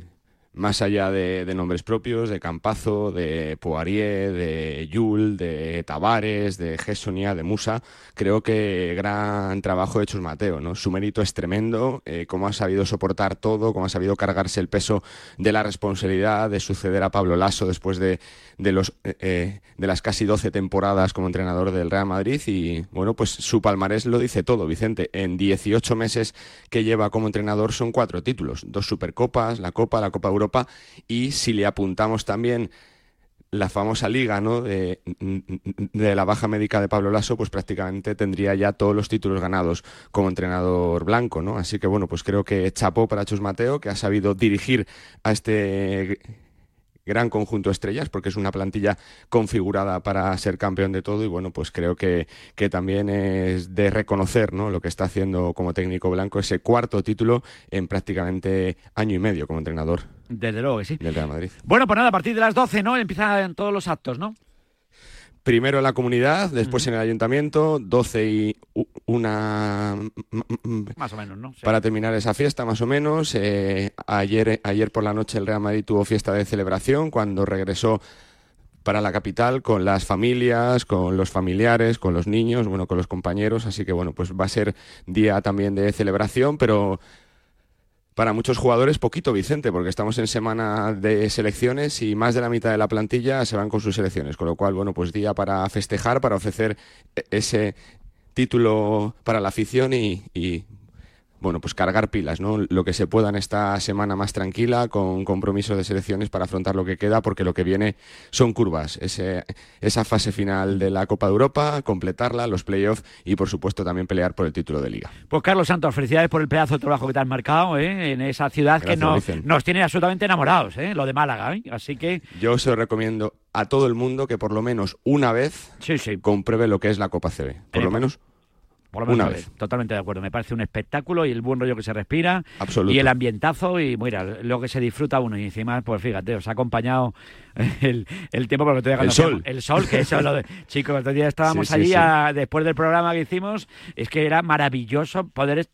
Más allá de, nombres propios, de Campazo, de Poirier, de Yul, de Tavares, de Gessonia, de Musa, creo que gran trabajo de Chus Mateo, ¿no? Su mérito es tremendo, eh, cómo ha sabido soportar todo, cómo ha sabido cargarse el peso de la responsabilidad de suceder a Pablo Lasso después de, de, los, eh, de las casi 12 temporadas como entrenador del Real Madrid y, bueno, pues su palmarés lo dice todo, Vicente. En 18 meses que lleva como entrenador son cuatro títulos, dos Supercopas, la Copa, la Copa Europa y si le apuntamos también la famosa liga ¿no? de, de, la baja médica de Pablo Lasso, pues prácticamente tendría ya todos los títulos ganados como entrenador blanco, ¿no? Así que bueno, pues creo que chapó para Chus Mateo, que ha sabido dirigir a este gran conjunto de estrellas, porque es una plantilla configurada para ser campeón de todo y bueno, pues creo que, que también es de reconocer ¿no? lo que está haciendo como técnico blanco, ese cuarto título en prácticamente año y medio como entrenador. Desde luego que sí. Del Real Madrid. Bueno, pues nada, a partir de las 12, ¿no? Empiezan todos los actos, ¿no? Primero en la comunidad, después uh -huh. en el ayuntamiento, 12 y una... Más o menos, ¿no? Sí. Para terminar esa fiesta, más o menos. Eh, ayer, ayer por la noche el Real Madrid tuvo fiesta de celebración cuando regresó para la capital con las familias, con los familiares, con los niños, bueno, con los compañeros. Así que, bueno, pues va a ser día también de celebración, pero para muchos jugadores poquito Vicente, porque estamos en semana de selecciones y más de la mitad de la plantilla se van con sus selecciones, con lo cual, bueno, pues día para festejar, para ofrecer e- ese título para la afición y, y, bueno, pues cargar pilas, ¿no? Lo que se pueda en esta semana más tranquila, con compromiso de selecciones para afrontar lo que queda, porque lo que viene son curvas. Ese- esa fase final de la Copa de Europa, completarla, los playoffs y, por supuesto, también pelear por el título de liga. Pues Carlos Santos, felicidades por el pedazo de trabajo que te has marcado ¿eh? en esa ciudad que Gracias, nos tiene absolutamente enamorados, ¿eh? lo de Málaga. ¿eh? Así que Yo se lo recomiendo a todo el mundo que por lo menos una vez compruebe lo que es la Copa CB. Por lo menos por lo menos una vez. Totalmente de acuerdo. Me parece un espectáculo y el buen rollo que se respira. Absoluto. Y el ambientazo y mira, lo que se disfruta uno. Y encima, pues fíjate, os ha acompañado el, el tiempo porque todavía El sol. El sol, que eso es lo de. Chicos, el otro día estábamos Sí, allí sí. a- después del programa que hicimos. Es que era maravilloso poder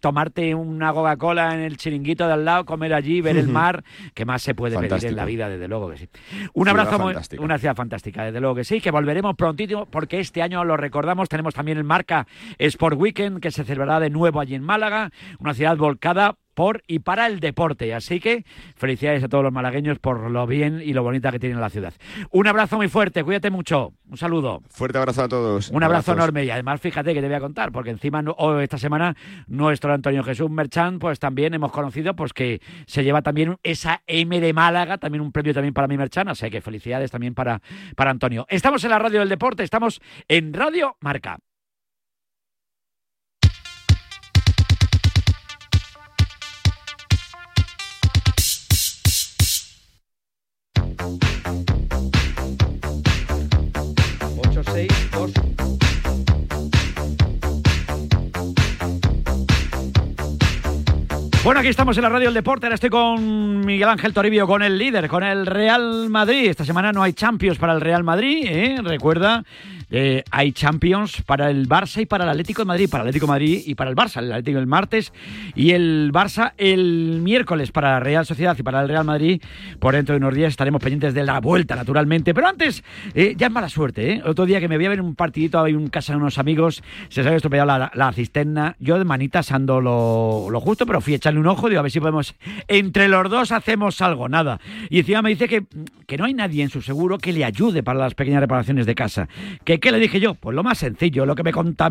tomarte una Coca-Cola en el chiringuito de al lado, comer allí, ver el mar, que más se puede pedir en la vida, desde luego que sí. Un Ciudad abrazo, muy- fantástica. una ciudad fantástica, desde luego que sí, que volveremos prontísimo, porque este año lo recordamos, tenemos también el Marca Sport Weekend, que se celebrará de nuevo allí en Málaga, una ciudad volcada por y para el deporte. Así que felicidades a todos los malagueños por lo bien y lo bonita que tiene la ciudad. Un abrazo muy fuerte, cuídate mucho. Un saludo. Fuerte abrazo a todos. Un abrazo Abrazos. enorme y además fíjate que te voy a contar, porque encima no- oh, esta semana nuestro Antonio Jesús Merchán, pues también hemos conocido pues que se lleva también esa M de Málaga, también un premio también para mi Merchán, así que felicidades también para, para Antonio. Estamos en la radio del deporte, estamos en Radio Marca. Bueno, aquí estamos en la radio del deporte. Ahora estoy con Miguel Ángel Toribio, con el líder, con el Real Madrid. Esta semana no hay Champions para el Real Madrid, ¿eh? recuerda. Eh, hay Champions para el Barça y para el Atlético de Madrid. Para el Atlético de Madrid y para el Barça. El Atlético el martes y el Barça el miércoles para la Real Sociedad y para el Real Madrid. Por dentro de unos días estaremos pendientes de la vuelta, naturalmente. Pero antes, eh, ya es mala suerte. ¿eh? Otro día que me voy a ver un partidito ahí en casa de unos amigos, se se había estropeado la, la cisterna. Yo de manitas ando lo, lo justo, pero fui a echarle un ojo, digo, a ver si podemos. Entre los dos hacemos algo, nada. Y encima me dice que, que no hay nadie en su seguro que le ayude para las pequeñas reparaciones de casa. ¿Que, ¿Qué le dije yo? Pues lo más sencillo, lo que me me cuenta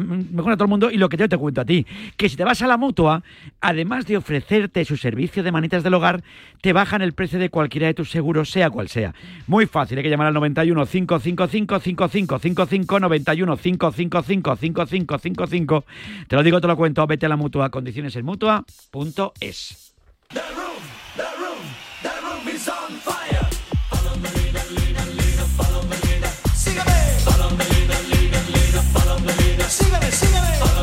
todo el mundo y lo que yo te cuento a ti. Que si te vas a la mutua, además de ofrecerte su servicio de manitas del hogar, te bajan el precio de cualquiera de tus seguros, sea cual sea. Muy fácil, hay que llamar al 91 555 5555 91 555 5555. Te lo digo, te lo cuento, vete a la mutua, condiciones en mutua.es.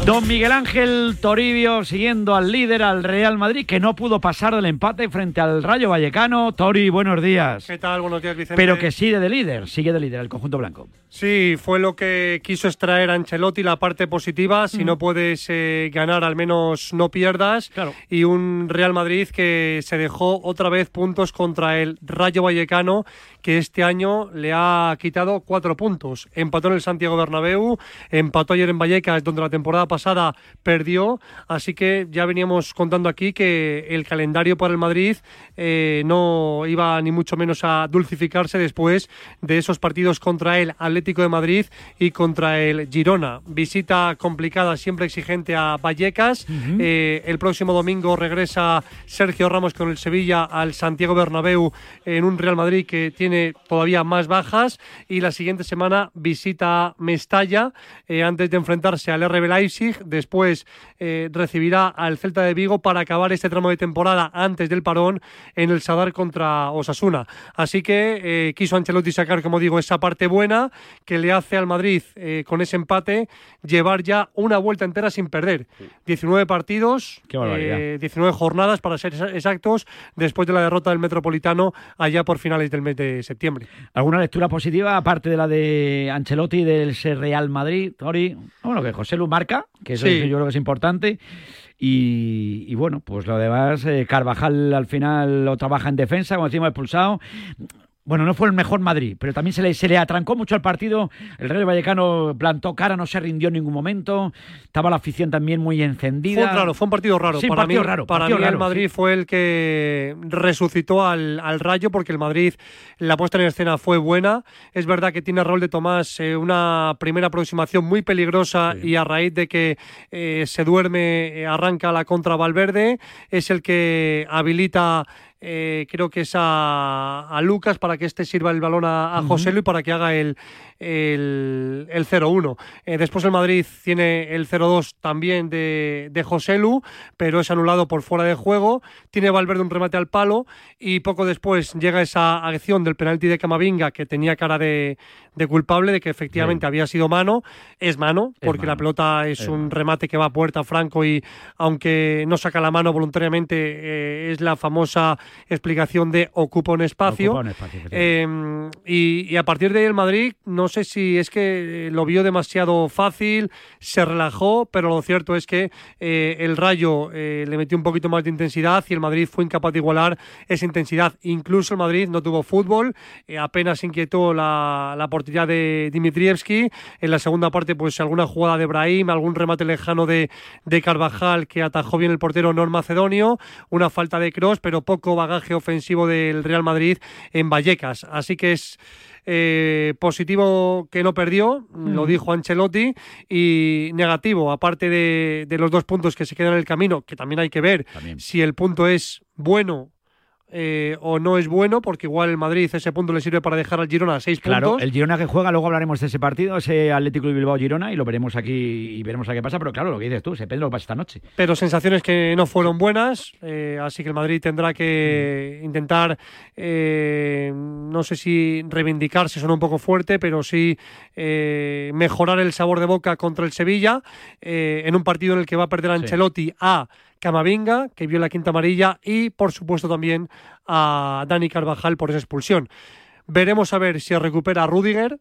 Don Miguel Ángel Toribio siguiendo al líder, al Real Madrid, que no pudo pasar del empate frente al Rayo Vallecano. Tori, buenos días. ¿Qué tal? Buenos días, Vicente. Pero que sigue de líder, sigue de líder el conjunto blanco. Sí, fue lo que quiso extraer Ancelotti, la parte positiva. Si Mm. no puedes eh, ganar, al menos no pierdas. Y un Real Madrid que se dejó otra vez puntos contra el Rayo Vallecano, que este año le ha quitado cuatro puntos. Empató en el Santiago Bernabéu, empató ayer en Vallecas, donde la temporada pasada perdió. Así que ya veníamos contando aquí que el calendario para el Madrid eh, no iba ni mucho menos a dulcificarse después de esos partidos contra el Atlético de Madrid y contra el Girona. Visita complicada, siempre exigente a Vallecas. Eh, el próximo domingo regresa Sergio Ramos con el Sevilla al Santiago Bernabéu en un Real Madrid que tiene todavía más bajas y la siguiente semana visita Mestalla eh, antes de enfrentarse al RB Leipzig. Después eh, recibirá al Celta de Vigo para acabar este tramo de temporada antes del parón en el Sadar contra Osasuna. Así que eh, quiso Ancelotti sacar, como digo, esa parte buena que le hace al Madrid con ese empate llevar ya una vuelta entera sin perder. 19 partidos, Qué barbaridad. eh, 19 jornadas para ser exa- exactos, después de la derrota del Metropolitano allá por finales del mes de septiembre. ¿Alguna lectura positiva, aparte de la de Ancelotti del Real Madrid, Tori? Bueno, que José Lu marca, que eso Sí. yo creo que es importante. Y, y bueno, pues lo demás, eh, Carvajal al final lo trabaja en defensa, como decimos, expulsado. Bueno, no fue el mejor Madrid, pero también se le, se le atrancó mucho el partido. El Rayo Vallecano plantó cara, no se rindió en ningún momento. Estaba la afición también muy encendida. Fue raro, fue un partido raro. Sí, para partido mí, raro, para partido mí el Madrid fue el que resucitó al, al Rayo porque el Madrid, la puesta en escena fue buena. Es verdad que tiene a Raúl de Tomás eh, una primera aproximación muy peligrosa y a raíz de que eh, se duerme eh, arranca la contra Valverde. Es el que habilita eh, creo que es a, a Lucas para que este sirva el balón a. José Lu y para que haga el, el, el 0-1. Eh, después el Madrid tiene el 0-2 también de, de José Lu, pero es anulado por fuera de juego. Tiene Valverde un remate al palo y poco después llega esa acción del penalti de Camavinga que tenía cara de, de culpable, de que efectivamente había sido mano. Es mano, Es porque la pelota es, Es un remate que va a puerta franco y aunque no saca la mano voluntariamente, eh, es la famosa explicación de ocupa un espacio. Ocupa un espacio, Eh, y, y a partir de ahí el Madrid, no sé si es que eh, lo vio demasiado fácil, se relajó, pero lo cierto es que eh, el Rayo eh, le metió un poquito más de intensidad y el Madrid fue incapaz de igualar esa intensidad. Incluso el Madrid no tuvo fútbol, apenas inquietó la, la portería de Dimitrievski. En la segunda parte, pues alguna jugada de Brahim, algún remate lejano de, de Carvajal que atajó bien el portero Nor Macedonio, una falta de cross, pero poco bagaje ofensivo del Real Madrid en Vallecas. Así que es eh, positivo que no perdió, lo Mm. dijo Ancelotti, y negativo, aparte de, de los dos puntos que se quedan en el camino, que también hay que ver si el punto es bueno. Eh, o no es bueno, porque igual el Madrid ese punto le sirve para dejar al Girona a seis Claro, puntos. el Girona que juega, luego hablaremos de ese partido, ese Atlético de Bilbao-Girona, y lo veremos aquí y veremos a qué pasa. Pero claro, lo que dices tú, se depende de lo que pasa esta noche. pero sensaciones que no fueron buenas, eh, así que el Madrid tendrá que Mm. intentar, eh, no sé si reivindicarse, suena un poco fuerte, pero sí mejorar el sabor de boca contra el Sevilla, en un partido en el que va a perder a Ancelotti a Camavinga, que vio la quinta amarilla, y por supuesto también a Dani Carvajal por esa expulsión. Veremos a ver si recupera a Rudiger,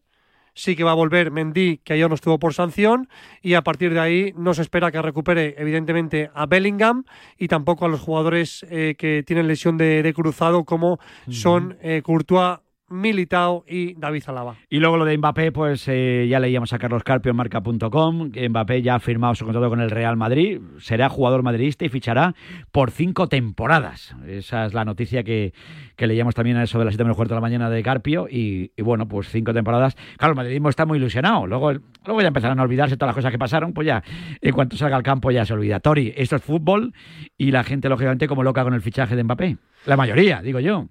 sí que va a volver Mendy, que ayer no estuvo por sanción, y a partir de ahí no se espera que recupere, evidentemente, a Bellingham y tampoco a los jugadores eh, que tienen lesión de, de cruzado, como son eh, Courtois, Militao y David Alaba. Y luego lo de Mbappé, pues eh, ya leíamos a Carlos Carpio en marca.com. Mbappé ya ha firmado su contrato con el Real Madrid, será jugador madridista y fichará por cinco temporadas. Esa es la noticia que, que leíamos también a eso de las 7 menos cuarto de la mañana de Carpio. Y, y bueno, pues cinco temporadas. Claro, el madridismo está muy ilusionado. Luego, luego ya empezarán a olvidarse todas las cosas que pasaron. Pues ya, en cuanto salga al campo, ya se olvida. Tori, esto es fútbol y la gente, lógicamente, como loca con el fichaje de Mbappé. La mayoría, digo yo.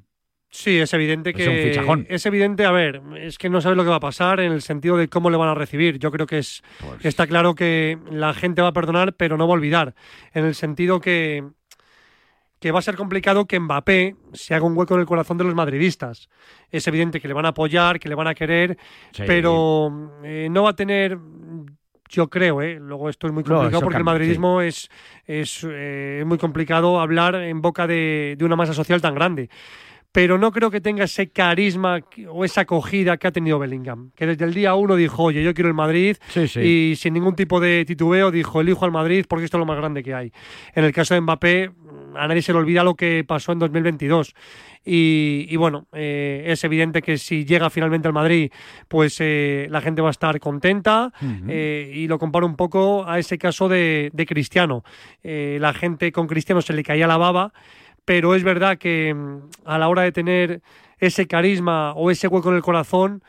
Sí, es evidente que. es un fichajón. Es evidente, a ver, es que no sabes lo que va a pasar en el sentido de cómo le van a recibir. Yo creo que es Pues está claro que la gente va a perdonar, pero no va a olvidar. En el sentido que, que va a ser complicado que Mbappé se haga un hueco en el corazón de los madridistas. Es evidente que le van a apoyar, que le van a querer, Sí. pero eh, no va a tener. Yo creo, ¿eh? luego esto es muy complicado porque el madridismo es, es, eh, es muy complicado hablar en boca de, de una masa social tan grande pero no creo que tenga ese carisma o esa acogida que ha tenido Bellingham, que desde el día uno dijo, oye, yo quiero el Madrid, Sí, sí. y sin ningún tipo de titubeo dijo, elijo al Madrid porque esto es lo más grande que hay. En el caso de Mbappé, a nadie se le olvida lo que pasó en 2022. Y, y bueno, eh, es evidente que si llega finalmente al Madrid, pues eh, la gente va a estar contenta. Eh, y lo comparo un poco a ese caso de, de Cristiano. Eh, la gente con Cristiano se le caía la baba, pero es verdad que mm, a la hora de tener ese carisma o ese hueco en el corazón,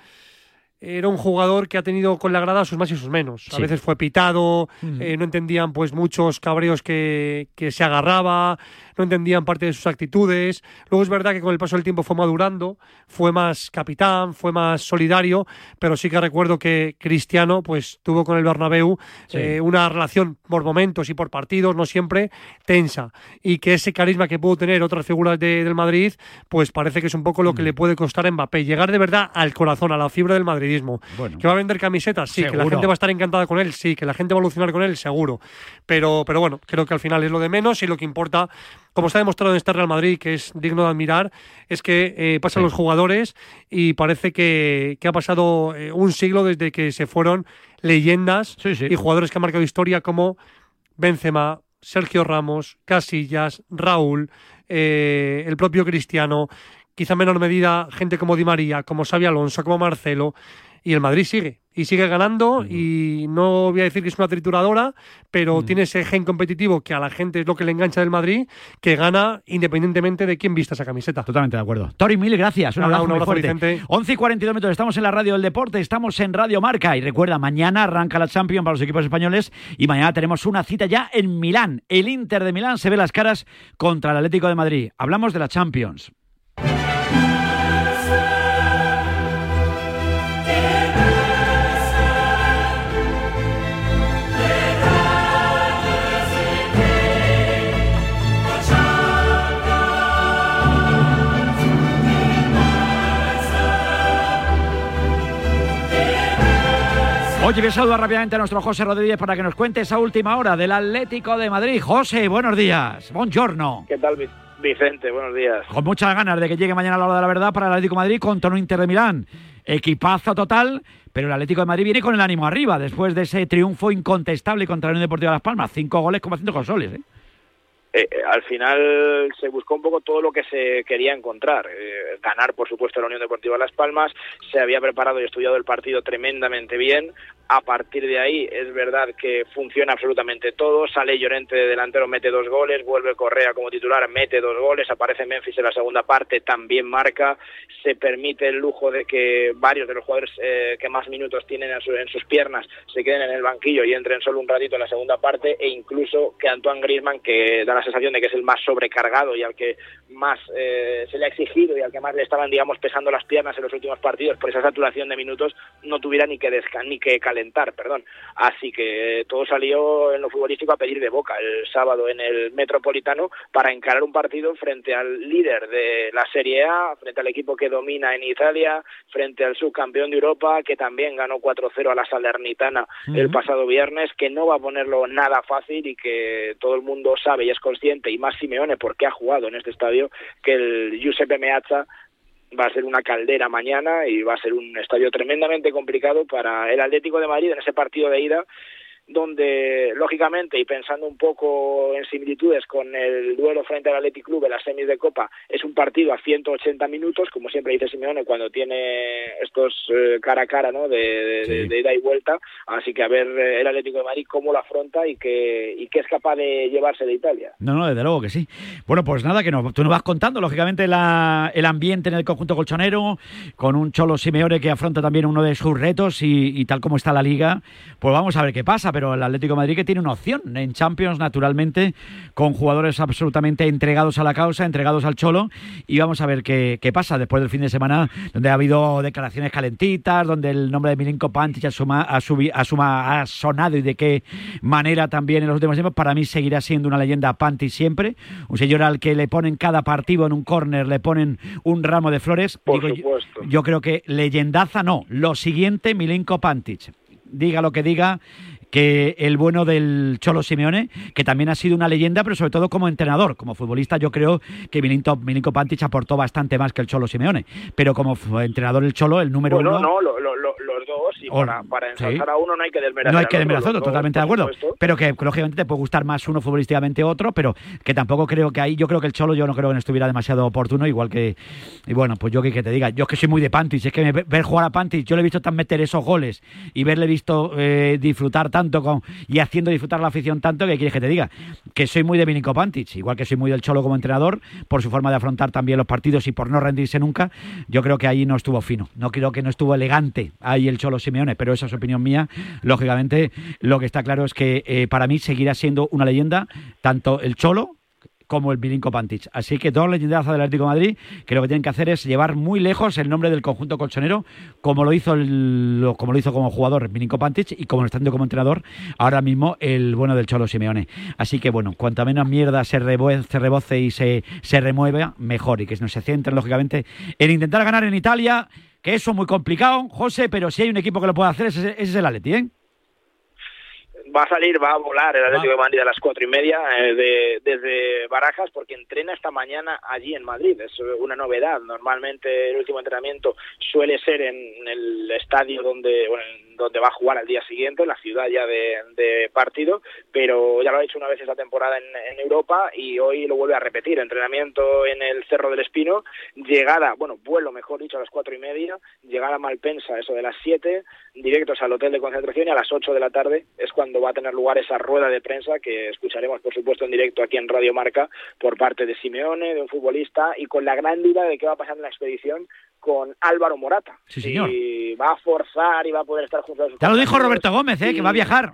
era un jugador que ha tenido con la grada sus más y sus menos. A Sí. veces fue pitado, Ujú. eh, no entendían pues muchos cabreos que, que se agarraba, no entendían parte de sus actitudes. Luego es verdad que con el paso del tiempo fue madurando, fue más capitán, fue más solidario, pero sí que recuerdo que Cristiano pues tuvo con el Bernabéu Sí. eh, una relación por momentos y por partidos, no siempre tensa, y que ese carisma que pudo tener otras figuras de- del Madrid, pues parece que es un poco lo que Mm. le puede costar a Mbappé, llegar de verdad al corazón, a la fibra del Bueno. ¿Que va a vender camisetas? Sí, que la gente va a estar encantada con él, sí, que la gente va a alucinar con él, seguro. Pero, pero bueno, creo que al final es lo de menos y lo que importa, como está demostrado en este Real Madrid, que es digno de admirar, es que eh, pasan los jugadores y parece que, que ha pasado eh, un siglo desde que se fueron leyendas y jugadores que han marcado historia como Benzema, Sergio Ramos, Casillas, Raúl, eh, el propio Cristiano, quizá en menor medida gente como Di María, como Xavi Alonso, como Marcelo, y el Madrid sigue. Y sigue ganando y no voy a decir que es una trituradora, pero tiene ese gen competitivo que a la gente es lo que le engancha del Madrid, que gana independientemente de quién vista esa camiseta. Totalmente de acuerdo. Tori, mil gracias. Un Nada, abrazo, un muy abrazo, fuerte. Vicente. 11 y 42 minutos. Estamos en la radio del deporte, estamos en Radio Marca. Y recuerda, mañana arranca la Champions para los equipos españoles y mañana tenemos una cita ya en Milán. El Inter de Milán se ve las caras contra el Atlético de Madrid. Hablamos de la Champions. Oye, voy a saludar rápidamente a nuestro José Rodríguez para que nos cuente esa última hora del Atlético de Madrid. José, buenos días. Buongiorno. ¿Qué tal, Vi- Vicente? Buenos días. Con muchas ganas de que llegue mañana la hora de la verdad para el Atlético de Madrid contra un Inter de Milán. Equipazo total, pero el Atlético de Madrid viene con el ánimo arriba después de ese triunfo incontestable contra la Unión Deportiva Las Palmas. Cinco goles como cinco consoles. ¿eh? Eh, eh, al final se buscó un poco todo lo que se quería encontrar. Eh, ganar, por supuesto, la Unión Deportiva Las Palmas. Se había preparado y estudiado el partido tremendamente bien. A partir de ahí, es verdad que funciona absolutamente todo. Sale Llorente de delantero, mete dos goles. Vuelve Correa como titular, mete dos goles. Aparece Memphis en la segunda parte, también marca. Se permite el lujo de que varios de los jugadores eh, que más minutos tienen en, su- en sus piernas se queden en el banquillo y entren solo un ratito en la segunda parte. E incluso que Antoine Griezmann, que da la sensación de que es el más sobrecargado y al que más eh, se le ha exigido y al que más le estaban, digamos, pesando las piernas en los últimos partidos por esa saturación de minutos, no tuviera ni que desca- ni que calentar, perdón. Así que todo salió en lo futbolístico a pedir de boca el sábado en el Metropolitano para encarar un partido frente al líder de la Serie A, frente al equipo que domina en Italia, frente al subcampeón de Europa que también ganó 4-0 a la Salernitana el pasado viernes, que no va a ponerlo nada fácil y que todo el mundo sabe y es consciente, y más Simeone porque ha jugado en este estadio, que el Giuseppe Meazza va a ser una caldera mañana y va a ser un estadio tremendamente complicado para el Atlético de Madrid en ese partido de ida donde lógicamente y pensando un poco en similitudes con el duelo frente al Athletic Club en las semis de Copa es un partido a 180 minutos como siempre dice Simeone cuando tiene estos eh, cara a cara ¿no? de, de- ida y vuelta así que a ver eh, el Atlético de Madrid cómo lo afronta y que y qué es capaz de llevarse de Italia No, no, desde luego que sí. Bueno, pues nada, que nos, tú nos vas contando, lógicamente, la- el ambiente en el conjunto colchonero, con un Cholo Simeone que afronta también uno de sus retos y, y tal como está la liga, pues vamos a ver qué pasa. Pero el Atlético de Madrid que tiene una opción en Champions, naturalmente, con jugadores absolutamente entregados a la causa, entregados al Cholo, y vamos a ver qué, qué pasa después del fin de semana, donde ha habido declaraciones calentitas, donde el nombre de Milinko Pantic asuma, ha, subi- asuma- ha sonado y de qué manera también en los últimos tiempos. Para mí seguirá siendo una leyenda Pantic siempre, un señor al que le ponen cada partido en un córner, le ponen un ramo de flores. Por Digo, yo- supuesto. Yo, creo que leyendaza no, lo siguiente Milinko Pantic. Diga lo que diga, que el bueno del Cholo Simeone, que también ha sido una leyenda, pero sobre todo como entrenador, como futbolista, yo creo que Milinko, Milinko Pantic aportó bastante más que el Cholo Simeone, pero como entrenador el Cholo, el número bueno uno... no lo- lo- lo- los dos y para, para ensalzar sí. a uno no hay que desmerecer No hay que otro, dos, totalmente de acuerdo. supuesto. Pero que lógicamente te puede gustar más uno futbolísticamente otro, pero que tampoco creo que ahí, yo creo que el Cholo, yo no creo que no estuviera demasiado oportuno, igual que, y bueno, pues yo que, que te diga, yo es que soy muy de Pantis, es que me- ver jugar a Pantis, yo le he visto tan meter esos goles y verle visto eh, disfrutar tanto con, y haciendo disfrutar la afición tanto, que quieres que te diga, que soy muy de Vinico Pantic, igual que soy muy del Cholo como entrenador, por su forma de afrontar también los partidos y por no rendirse nunca, yo creo que ahí no estuvo fino, no creo que no estuvo elegante ahí el Cholo Pero esa es opinión mía, lógicamente lo que está claro es que eh, para mí seguirá siendo una leyenda tanto el Cholo como el Milinko Pantic. Así que dos leyendas del Atlético Madrid que lo que tienen que hacer es llevar muy lejos el nombre del conjunto colchonero, como lo hizo el- como lo hizo como jugador Milinko Pantic y como lo está como entrenador ahora mismo el bueno del Cholo Simeone. Así que bueno, cuanta menos mierda se, rebo- se reboce y se, se remueva, mejor. Y que no se centren, lógicamente, en intentar ganar en Italia, que eso es muy complicado, José, pero si hay un equipo que lo puede hacer, ese, ese es el Atleti, ¿eh? va a salir, va a volar el Atlético de Madrid a las cuatro y media eh, de- desde Barajas porque entrena esta mañana allí en Madrid. Es una novedad. Normalmente el último entrenamiento suele ser en el estadio donde, bueno, en donde va a jugar al día siguiente, en la ciudad ya de, de partido, pero ya lo ha hecho una vez esta temporada en, en Europa y hoy lo vuelve a repetir. Entrenamiento en el Cerro del Espino, llegada, bueno, vuelo mejor dicho a las cuatro y media, llegada a Malpensa, eso de las siete, directos al hotel de concentración y a las ocho de la tarde es cuando va a tener lugar esa rueda de prensa que escucharemos, por supuesto, en directo aquí en Radio Marca por parte de Simeone, de un futbolista y con la gran duda de qué va a pasar en la expedición con Álvaro Morata. Sí, señor. Si va a forzar y va a poder estar junto a sus Ya lo dijo. Roberto Gómez, ¿eh? que va a viajar.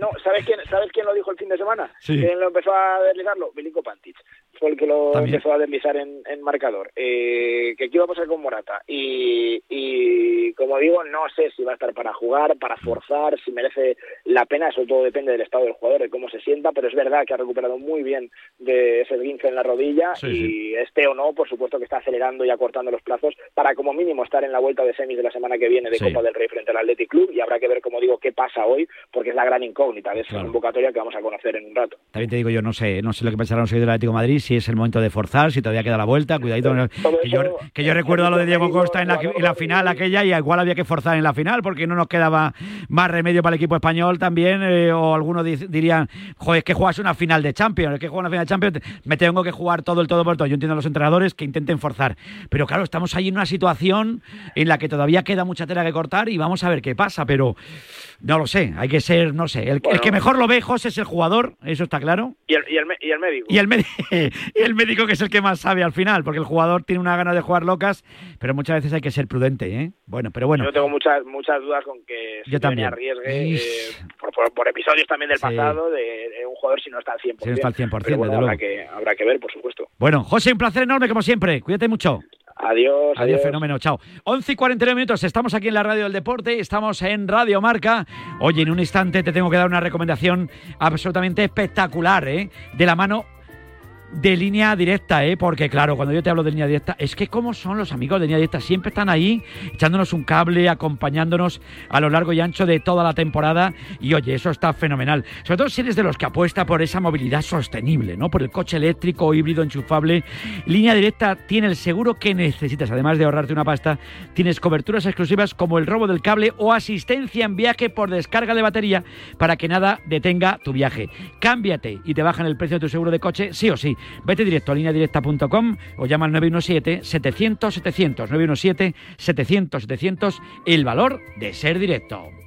No, ¿sabes quién, ¿sabes quién lo dijo el fin de semana? Sí. ¿Quién lo empezó a deslizarlo? Milinko Pantic. Fue el que lo También. empezó a deslizar en, en marcador. Eh, que aquí va a pasar con Morata. Y, y como digo, no sé si va a estar para jugar, para forzar, si merece la pena. Eso todo depende del estado del jugador, de cómo se sienta. Pero es verdad que ha recuperado muy bien de ese esguince en la rodilla. Sí, y este o no, por supuesto que está acelerando y acortando los plazos para como mínimo estar en la vuelta de semis de la semana que viene de Sí. Copa del Rey frente al Athletic Club. Y habrá que ver, como digo, qué pasa hoy, porque es la gran incógnita de esa Claro. convocatoria que vamos a conocer en un rato. También te digo yo, no sé, no sé lo que pensarán los seguidores del Atlético de Madrid, si es el momento de forzar, si todavía queda la vuelta, cuidadito. Que yo, que yo recuerdo a lo de Diego Costa en la, en la final aquella y igual había que forzar en la final porque no nos quedaba más remedio para el equipo español también, eh, o algunos di- dirían, joder, es que juegas una final de Champions, es que juegas una final de Champions, me tengo que jugar todo el todo por todo. Yo entiendo a los entrenadores que intenten forzar, pero claro, estamos ahí en una situación en la que todavía queda mucha tela que cortar y vamos a ver qué pasa, pero no lo sé, hay que ser, no sé, el, el que mejor lo ve, José, es el jugador, eso está claro. Y el, y el, y el médico. Y el, médi- y el médico que es el que más sabe al final, porque el jugador tiene una gana de jugar locas, pero muchas veces hay que ser prudente, ¿eh? Bueno, pero bueno. Yo tengo muchas muchas dudas con que Yo también. arriesgue eh, por, por- por episodios también del Sí. pasado de, de un jugador si no está al 100%. Si no está al 100%, Pero bueno, desde habrá luego. que, habrá que ver, por supuesto. Bueno, José, un placer enorme como siempre. Cuídate mucho. Adiós. Adiós, fenómeno, chao. 11 y 49 minutos, estamos aquí en la radio del deporte, estamos en Radio Marca. Oye, en un instante te tengo que dar una recomendación absolutamente espectacular, ¿eh? De la mano de línea directa, ¿eh? Porque claro, cuando yo te hablo de línea directa, es que como son los amigos de línea directa, siempre están ahí echándonos un cable, acompañándonos a lo largo y ancho de toda la temporada y oye, eso está fenomenal. Sobre todo si eres de los que apuesta por esa movilidad sostenible, ¿no? Por el coche eléctrico o híbrido enchufable. Línea directa tiene el seguro que necesitas, además de ahorrarte una pasta, tienes coberturas exclusivas como el robo del cable o asistencia en viaje por descarga de batería para que nada detenga tu viaje. Cámbiate y te bajan el precio de tu seguro de coche, sí o sí. Vete directo a lineadirecta.com o llama al 917-700-700. 917-700-700, el valor de ser directo.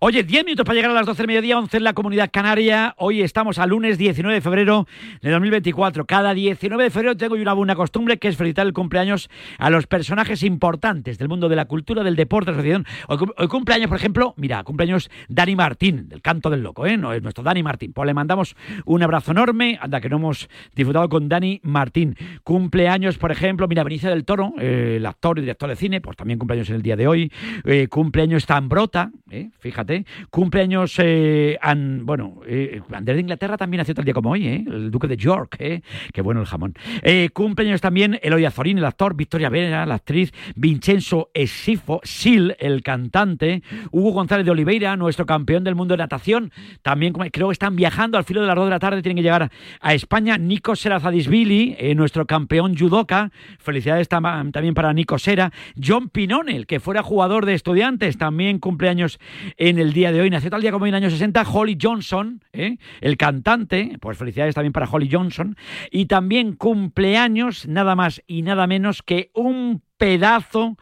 Oye, 10 minutos para llegar a las 12 del mediodía, 11 en la comunidad canaria. Hoy estamos a lunes 19 de febrero de 2024. Cada 19 de febrero tengo una buena costumbre que es felicitar el cumpleaños a los personajes importantes del mundo de la cultura, del deporte, de la asociación. Hoy, cum- hoy cumpleaños, por ejemplo, mira, cumpleaños Dani Martín, del canto del loco, ¿eh? No es nuestro Dani Martín. Pues le mandamos un abrazo enorme. Anda, que no hemos disfrutado con Dani Martín. Cumpleaños, por ejemplo, mira, Benicio del Toro, eh, el actor y director de cine, pues también cumpleaños en el día de hoy. Eh, cumpleaños Zambrota, eh, fíjate. Cumpleaños, eh, bueno, eh, Andrés de Inglaterra también nació tal día como hoy, eh, el duque de York, eh, qué bueno el jamón. Cumpleaños también Eloy Azorín, el actor, Victoria Vera, la actriz, Vincenzo Esifo, Sil, el cantante, Hugo González de Oliveira, nuestro campeón del mundo de natación, también creo que están viajando al filo de las 2 de la tarde, tienen que llegar a España, Nico Serazadisvili, nuestro campeón judoka, felicidades tam- también para Nico Sera, John Pinone, el que fuera jugador de estudiantes, también cumpleaños en el día de hoy, nació tal día como en el año 60, Holly Johnson, eh, el cantante, pues felicidades también para Holly Johnson, y también cumpleaños, nada más y nada menos que un pedazo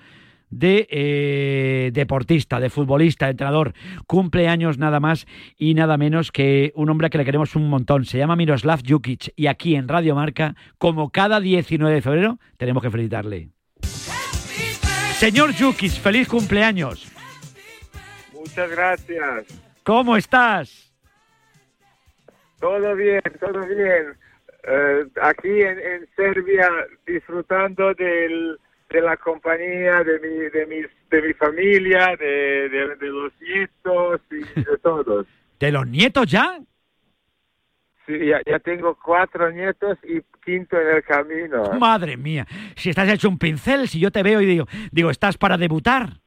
de eh, deportista, de futbolista, de entrenador. Cumpleaños nada más y nada menos que un hombre que le queremos un montón. Se llama Miroslav Jukic y aquí en Radio Marca, como cada 19 de febrero, tenemos que felicitarle. Señor Jukic, feliz cumpleaños. Muchas gracias. ¿Cómo estás? Todo bien, todo bien. Eh, aquí en, en Serbia disfrutando del, de la compañía de mi, de mis, de mi familia, de, de, de los nietos y de todos. ¿De los nietos ya? Sí, ya, ya tengo cuatro nietos y quinto en el camino. Madre mía, si estás hecho un pincel, si yo te veo y digo, digo, estás para debutar.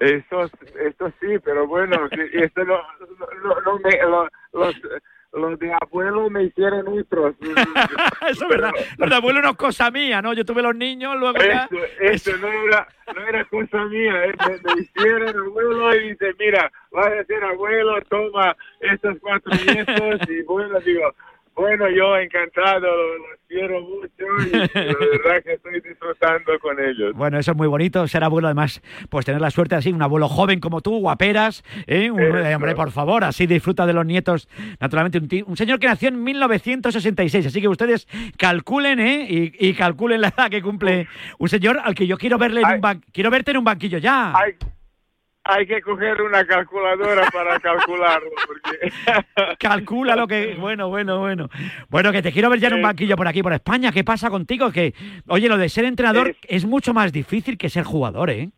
Esto, esto sí, pero bueno, esto no, no, no me- lo- los, los de abuelo me hicieron otros. Eso es verdad. Los de abuelo no es cosa mía, ¿no? Yo tuve los niños, luego ya... Eso, eso no era, no era cosa mía, eh, me, me hicieron abuelo y dice, mira, vas a ser abuelo, toma estos cuatro nietos y bueno, digo, bueno, yo encantado, los, quiero mucho y la verdad que estoy disfrutando con ellos. Bueno, eso es muy bonito, ser abuelo, además, pues tener la suerte así, un abuelo joven como tú, guaperas, ¿eh? Un- eh, hombre, por favor, así disfruta de los nietos, naturalmente, un, un señor que nació en 1966, así que ustedes calculen, ¿eh? Y, y calculen la edad que cumple un señor al que yo quiero verle en un ban- quiero verte en un banquillo ya. Hay, hay que coger una calculadora para calcularlo, porque... Calcula lo que. Bueno, bueno, bueno. Bueno, que te quiero ver ya en un banquillo por aquí, por España. ¿Qué pasa contigo? Que, oye, lo de ser entrenador es mucho más difícil que ser jugador, ¿eh?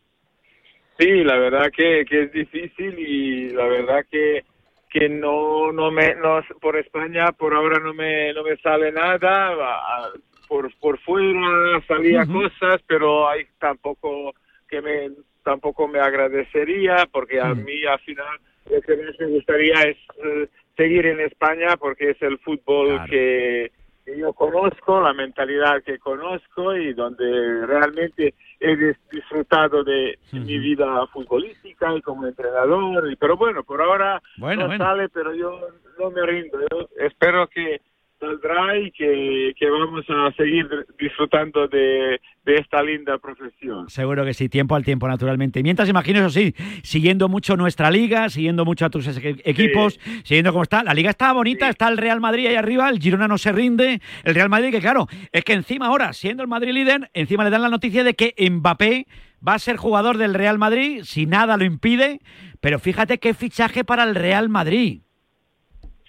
Sí, la verdad que, que es difícil y la verdad que que no no me no por España por ahora no me no me sale nada por por fuera salía cosas pero hay tampoco que me tampoco me agradecería porque a mí al final lo que más me gustaría es eh, seguir en España porque es el fútbol que que yo conozco, la mentalidad que conozco y donde realmente he dis- disfrutado de mi vida futbolística y como entrenador. Y, pero bueno, por ahora Bueno, no bueno. sale, pero yo no me rindo. Yo espero que saldrá y que, que vamos a seguir disfrutando de, de esta linda profesión. Seguro que sí, tiempo al tiempo, naturalmente. Mientras, imagino, eso sí, siguiendo mucho nuestra liga, siguiendo mucho a tus equ- equipos, siguiendo cómo está. La liga está bonita, está el Real Madrid ahí arriba, el Girona no se rinde. El Real Madrid, que claro, es que encima ahora, siendo el Madrid líder, encima le dan la noticia de que Mbappé va a ser jugador del Real Madrid, si nada lo impide. Pero fíjate qué fichaje para el Real Madrid.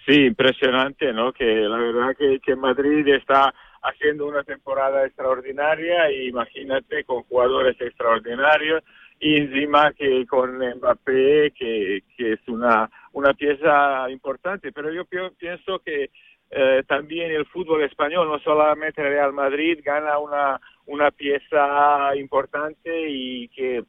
Sí, impresionante, ¿no? Que la verdad que, que Madrid está haciendo una temporada extraordinaria y imagínate con jugadores extraordinarios y encima que con Mbappé que, que es una una pieza importante pero yo pi- pienso que eh, también el fútbol español no solamente Real Madrid gana una una pieza importante y que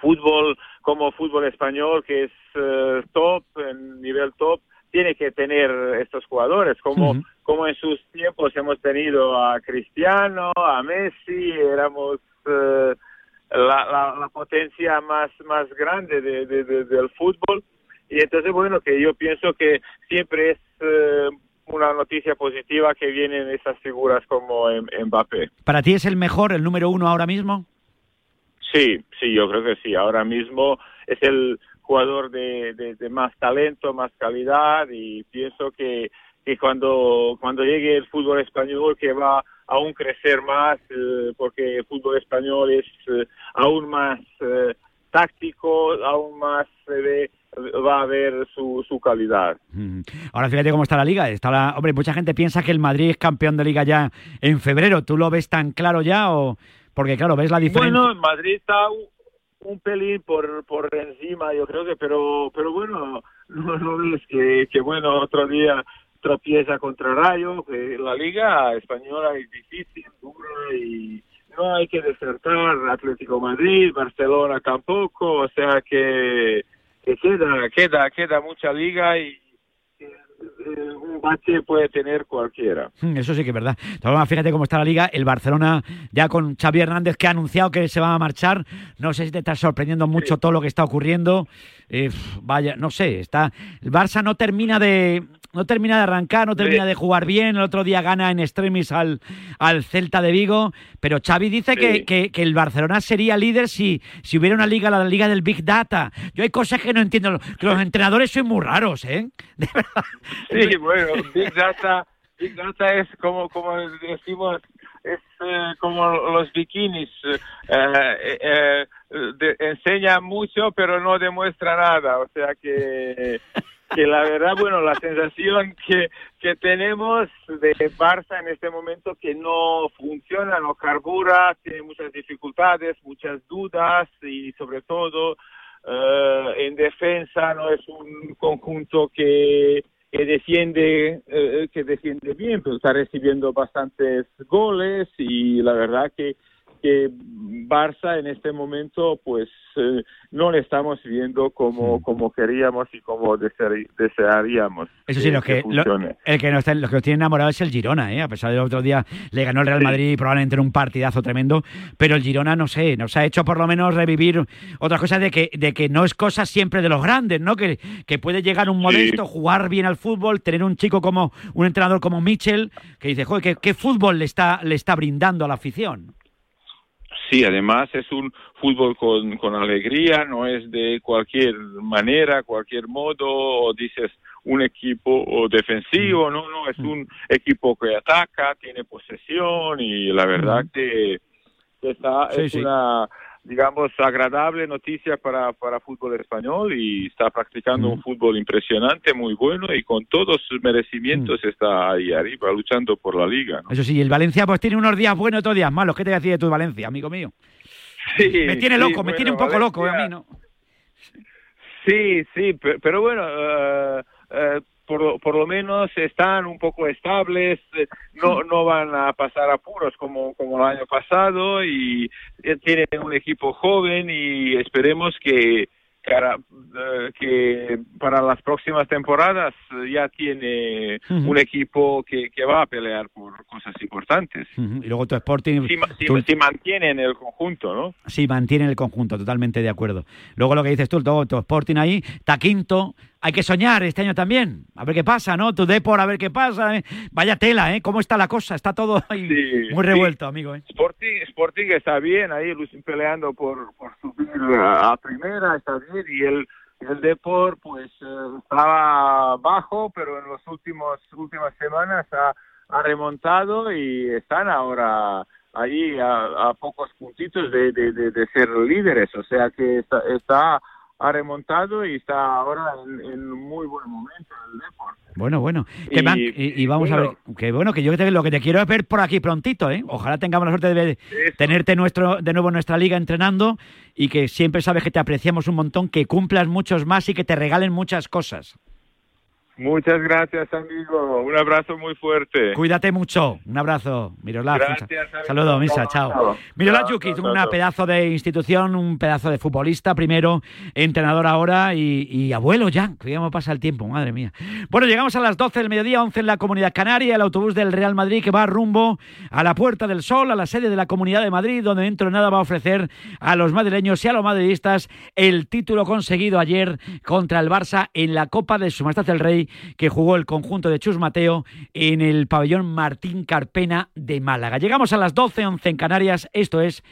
fútbol como fútbol español que es eh, top en nivel top tiene que tener estos jugadores como como en sus tiempos hemos tenido a Cristiano a Messi éramos eh, la, la, la potencia más más grande de- de- de- del fútbol y entonces bueno que yo pienso que siempre es eh, una noticia positiva que vienen esas figuras como M- Mbappé ¿Para ti es el mejor, el número uno ahora mismo? Sí, sí, yo creo que sí. Ahora mismo es el jugador de, de- de más talento, más calidad y pienso que, que cuando, cuando llegue el fútbol español que va aún crecer más eh, porque el fútbol español es eh, aún más eh, táctico, aún más se ve- va a ver su, su calidad. Mm. Ahora fíjate cómo está la liga. Está la... Hombre, mucha gente piensa que el Madrid es campeón de liga ya en febrero. ¿Tú lo ves tan claro ya o...? Porque claro, ves la diferencia. Bueno, en Madrid está un, pelín por, por encima, yo creo que, pero, pero bueno, no, no ves que, que bueno, otro día tropieza contra Rayo, que la liga española es difícil, dura y no hay que desertar Atlético Madrid, Barcelona tampoco, o sea que, que queda, queda, queda mucha liga y un bache puede tener cualquiera. Mm, Eso sí que es verdad. Fíjate cómo está la liga. El Barcelona ya con Xavi Hernández que ha anunciado que se va a marchar. No sé si te está sorprendiendo mucho todo lo que está ocurriendo. Eh, vaya, no sé. Está el Barça no termina de no termina de arrancar, no termina Sí. de jugar bien. El otro día gana en extremis al, al Celta de Vigo. Pero Xavi dice que, Sí. que- que el Barcelona sería líder si, si hubiera una liga, la liga del Big Data. Yo hay cosas que no entiendo. Que los entrenadores son muy raros, ¿eh? De verdad. Sí, bueno, Big Data, Big Data es como, como decimos, es eh, como los bikinis, eh, eh, de- enseña mucho pero no demuestra nada, o sea que, que la verdad, bueno, la sensación que, que tenemos de Barça en este momento que no funciona, no carbura, tiene muchas dificultades, muchas dudas y sobre todo eh, en defensa no es un conjunto que que defiende eh, que defiende bien pero está recibiendo bastantes goles y la verdad que que Barça en este momento pues eh, no le estamos viendo como, como queríamos y como desear- desearíamos. Eso sí, lo que que, lo, funcione. el que nos, lo que nos tiene enamorado es el Girona, ¿eh? a pesar del otro día le ganó el Real Madrid probablemente en un partidazo tremendo, pero el Girona, no sé, nos ha hecho por lo menos revivir otras cosas de que, de que no es cosa siempre de los grandes, ¿no? Que, que puede llegar un modesto, jugar bien al fútbol, tener un chico como, un entrenador como Mitchell, que dice, joder, ¿qué, qué fútbol le está, le está brindando a la afición? Sí, además es un fútbol con, con alegría, no es de cualquier manera, cualquier modo, o dices un equipo defensivo, no, no, es un equipo que ataca, tiene posesión y la verdad que, que está, Sí, es sí. una, digamos, agradable noticia para, para fútbol español y está practicando un fútbol impresionante, muy bueno y con todos sus merecimientos está ahí arriba luchando por la liga. ¿no? Eso sí, el Valencia pues tiene unos días buenos y otros días malos. ¿Qué te voy a decir de tu Valencia, amigo mío? Sí, me tiene sí, loco, me bueno, tiene un poco loco eh, a mí, ¿no? Sí, sí, pe- pero, bueno, eh, por, lo- por lo menos están un poco estables, eh, no, no van a pasar apuros como, como el año pasado y eh, tienen un equipo joven y esperemos que, cara- eh, que para las próximas temporadas ya tiene un equipo que, que va a pelear por cosas importantes. Y luego tu Sporting... Si, si- tu- si mantienen el conjunto, ¿no? Sí, mantiene el conjunto, totalmente de acuerdo. Luego lo que dices tú, todo, tu Sporting ahí, está quinto. Hay que soñar este año también. A ver qué pasa, ¿no? Tu Depor, a ver qué pasa. ¿eh? Vaya tela, ¿eh? ¿Cómo está la cosa? Está todo ahí muy revuelto, amigo, ¿eh? Sporting, Sporting está bien ahí lu- peleando por, por subir a, a primera, está bien, y el, el Depor pues eh, estaba bajo, pero en las últimas semanas ha, ha remontado y están ahora ahí a, a pocos puntitos de, de, de- de ser líderes, o sea que está, está ha remontado y está ahora en, en muy buen momento el Depor. Bueno, bueno. Que Y- van- y, y vamos a ver, que bueno, que yo te- lo que te quiero es ver por aquí prontito, ¿eh? Ojalá tengamos la suerte de ver- tenerte nuestro, de nuevo en nuestra liga entrenando y que siempre sabes que te apreciamos un montón, que cumplas muchos más y que te regalen muchas cosas. Muchas gracias, amigo. Un abrazo muy fuerte. Cuídate mucho. Un abrazo, amigo. Saludos, Misa. Chao, Jukic, chao, una pedazo de institución, un pedazo de futbolista primero, entrenador ahora y, y abuelo ya. Que ya me pasa el tiempo, madre mía. Bueno, llegamos a las 12 del mediodía, 11 en la Comunidad Canaria, el autobús del Real Madrid que va rumbo a la Puerta del Sol, a la sede de la Comunidad de Madrid, donde dentro de nada va a ofrecer a los madrileños y a los madridistas el título conseguido ayer contra el Barça en la Copa de Su Majestad el Rey, que jugó el conjunto de Chus Mateo en el pabellón Martín Carpena de Málaga. Llegamos a las 12, 11 en Canarias. Esto es